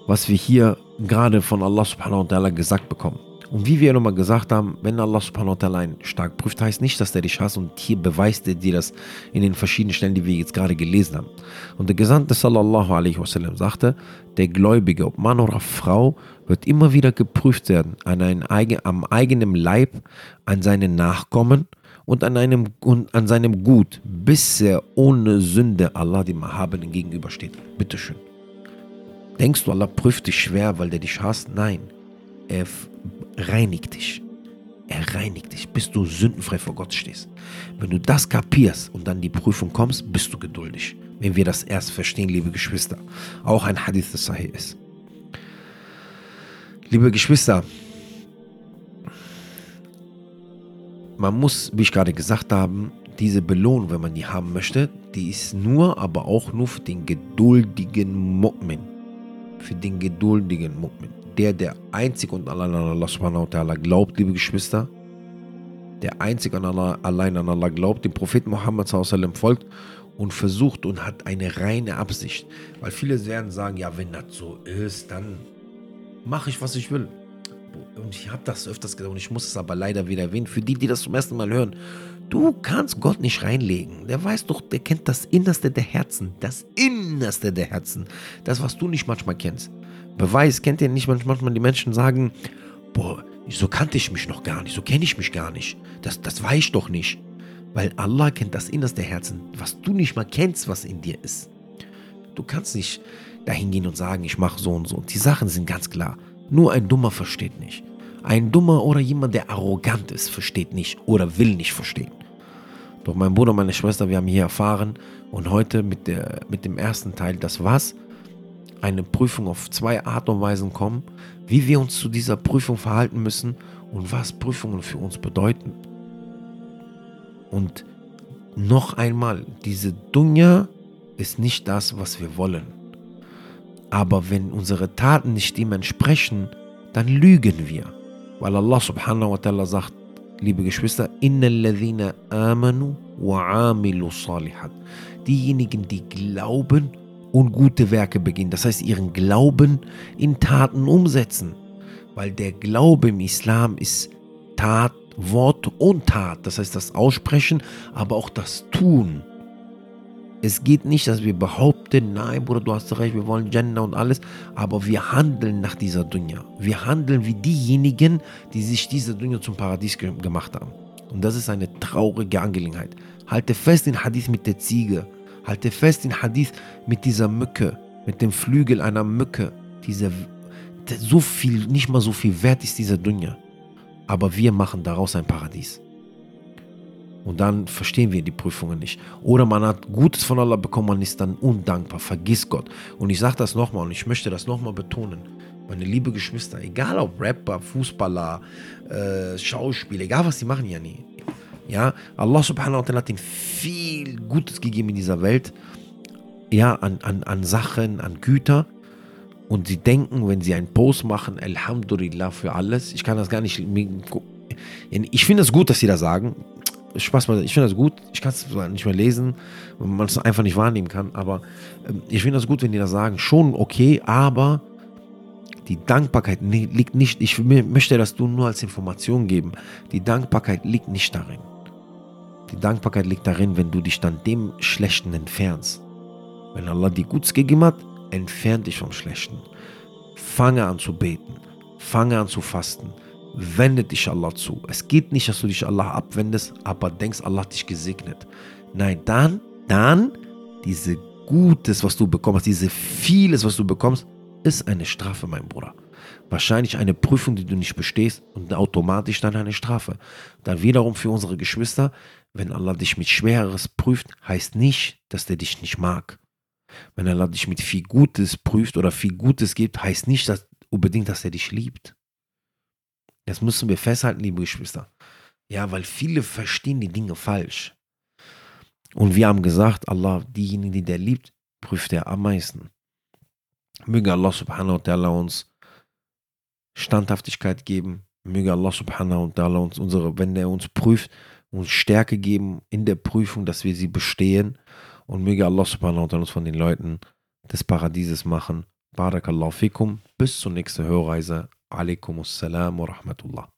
Was wir hier gerade von Allah subhanahu wa ta'ala gesagt bekommen. Und wie wir nochmal gesagt haben, wenn Allah subhanahu wa ta'ala einen stark prüft, heißt nicht, dass der dich hasst und hier beweist er dir das in den verschiedenen Stellen, die wir jetzt gerade gelesen haben. Und der Gesandte sallallahu alaihi wasallam sagte, der Gläubige, ob Mann oder Frau, wird immer wieder geprüft werden an einen, am eigenen Leib, an seinen Nachkommen und an, einem, und an seinem Gut, bis er ohne Sünde Allah dem Erhabenen gegenübersteht. Bitteschön. Denkst du, Allah prüft dich schwer, weil der dich hasst? Nein. Er reinigt dich. Er reinigt dich, bis du sündenfrei vor Gott stehst. Wenn du das kapierst und dann die Prüfung kommst, bist du geduldig. Wenn wir das erst verstehen, liebe Geschwister. Auch ein Hadith, das Sahih ist. Liebe Geschwister, man muss, wie ich gerade gesagt habe, diese Belohnung, wenn man die haben möchte, die ist nur, aber auch nur für den geduldigen Mu'min. Für den geduldigen Mu'min der, der einzig und allein an Allah subhanahu wa ta'ala glaubt, liebe Geschwister, der einzig und allein an Allah glaubt, dem Propheten Muhammad sallam folgt und versucht und hat eine reine Absicht. Weil viele werden sagen, ja, wenn das so ist, dann mache ich, was ich will. Und ich habe das öfters gesagt und ich muss es aber leider wieder erwähnen. Für die, die das zum ersten Mal hören, du kannst Gott nicht reinlegen. Der weiß doch, der kennt das Innerste der Herzen. Das Innerste der Herzen. Das, was du nicht manchmal kennst. Beweis, kennt ihr nicht manchmal die Menschen sagen, boah, so kannte ich mich noch gar nicht, so kenne ich mich gar nicht. Das, das weiß ich doch nicht. Weil Allah kennt das innerste Herzen, was du nicht mal kennst, was in dir ist. Du kannst nicht dahin gehen und sagen, ich mache so und so. Die Sachen sind ganz klar. Nur ein Dummer versteht nicht. Ein Dummer oder jemand, der arrogant ist, versteht nicht oder will nicht verstehen. Doch mein Bruder meine Schwester, wir haben hier erfahren und heute mit, der, mit dem ersten Teil, das was eine Prüfung auf zwei Art und Weisen kommen, wie wir uns zu dieser Prüfung verhalten müssen und was Prüfungen für uns bedeuten. Und noch einmal, diese Dunja ist nicht das, was wir wollen. Aber wenn unsere Taten nicht dem entsprechen, dann lügen wir. Weil Allah subhanahu wa ta'ala sagt, liebe Geschwister, amanu wa amilu salihat. Diejenigen, die glauben und gute Werke beginnen. Das heißt, ihren Glauben in Taten umsetzen. Weil der Glaube im Islam ist Tat, Wort und Tat. Das heißt, das Aussprechen, aber auch das Tun. Es geht nicht, dass wir behaupten, nein, Bruder, du hast recht, wir wollen Jannah und alles, aber wir handeln nach dieser Dunya. Wir handeln wie diejenigen, die sich diese Dunya zum Paradies gemacht haben. Und das ist eine traurige Angelegenheit. Halte fest den Hadith mit der Ziege. Halte fest den Hadith mit dieser Mücke, mit dem Flügel einer Mücke. Diese, so viel, nicht mal so viel wert ist dieser Dunja. Aber wir machen daraus ein Paradies. Und dann verstehen wir die Prüfungen nicht. Oder man hat Gutes von Allah bekommen, man ist dann undankbar, vergiss Gott. Und ich sage das nochmal und ich möchte das nochmal betonen. Meine liebe Geschwister, egal ob Rapper, Fußballer, äh, Schauspieler, egal was sie machen, ja nie. Ja, Allah subhanahu wa ta'ala hat ihnen viel Gutes gegeben in dieser Welt. Ja, an, an, an Sachen, an Güter. Und sie denken, wenn sie einen Post machen, Alhamdulillah für alles. Ich kann das gar nicht. Ich finde es gut, dass sie das sagen. Spaß mal, ich finde das gut. Ich kann es nicht mehr lesen, weil man es einfach nicht wahrnehmen kann. Aber ähm, ich finde das gut, wenn die das sagen. Schon okay, aber Die Dankbarkeit liegt nicht, ich möchte das nur als Information geben. Die Dankbarkeit liegt nicht darin. Die Dankbarkeit liegt darin, wenn du dich dann dem Schlechten entfernst. Wenn Allah dir Gutes gegeben hat, entfern dich vom Schlechten. Fange an zu beten. Fange an zu fasten. Wende dich Allah zu. Es geht nicht, dass du dich Allah abwendest, aber denkst, Allah hat dich gesegnet. Nein, dann, dann, diese Gutes, was du bekommst, diese vieles, was du bekommst, ist eine Strafe, mein Bruder. Wahrscheinlich eine Prüfung, die du nicht bestehst und automatisch dann eine Strafe. Dann wiederum für unsere Geschwister, wenn Allah dich mit Schwereres prüft, heißt nicht, dass der dich nicht mag. Wenn Allah dich mit viel Gutes prüft oder viel Gutes gibt, heißt nicht dass, unbedingt, dass er dich liebt. Das müssen wir festhalten, liebe Geschwister. Ja, weil viele verstehen die Dinge falsch. Und wir haben gesagt, Allah, diejenigen, die der liebt, prüft er am meisten. Möge Allah subhanahu wa ta'ala uns Standhaftigkeit geben. Möge Allah subhanahu wa ta'ala uns unsere, wenn er uns prüft, uns Stärke geben in der Prüfung, dass wir sie bestehen. Und möge Allah subhanahu wa ta'ala uns von den Leuten des Paradieses machen. Barakallahu fikum. Bis zur nächsten Hörreise. Alaikum assalam wa rahmatullah.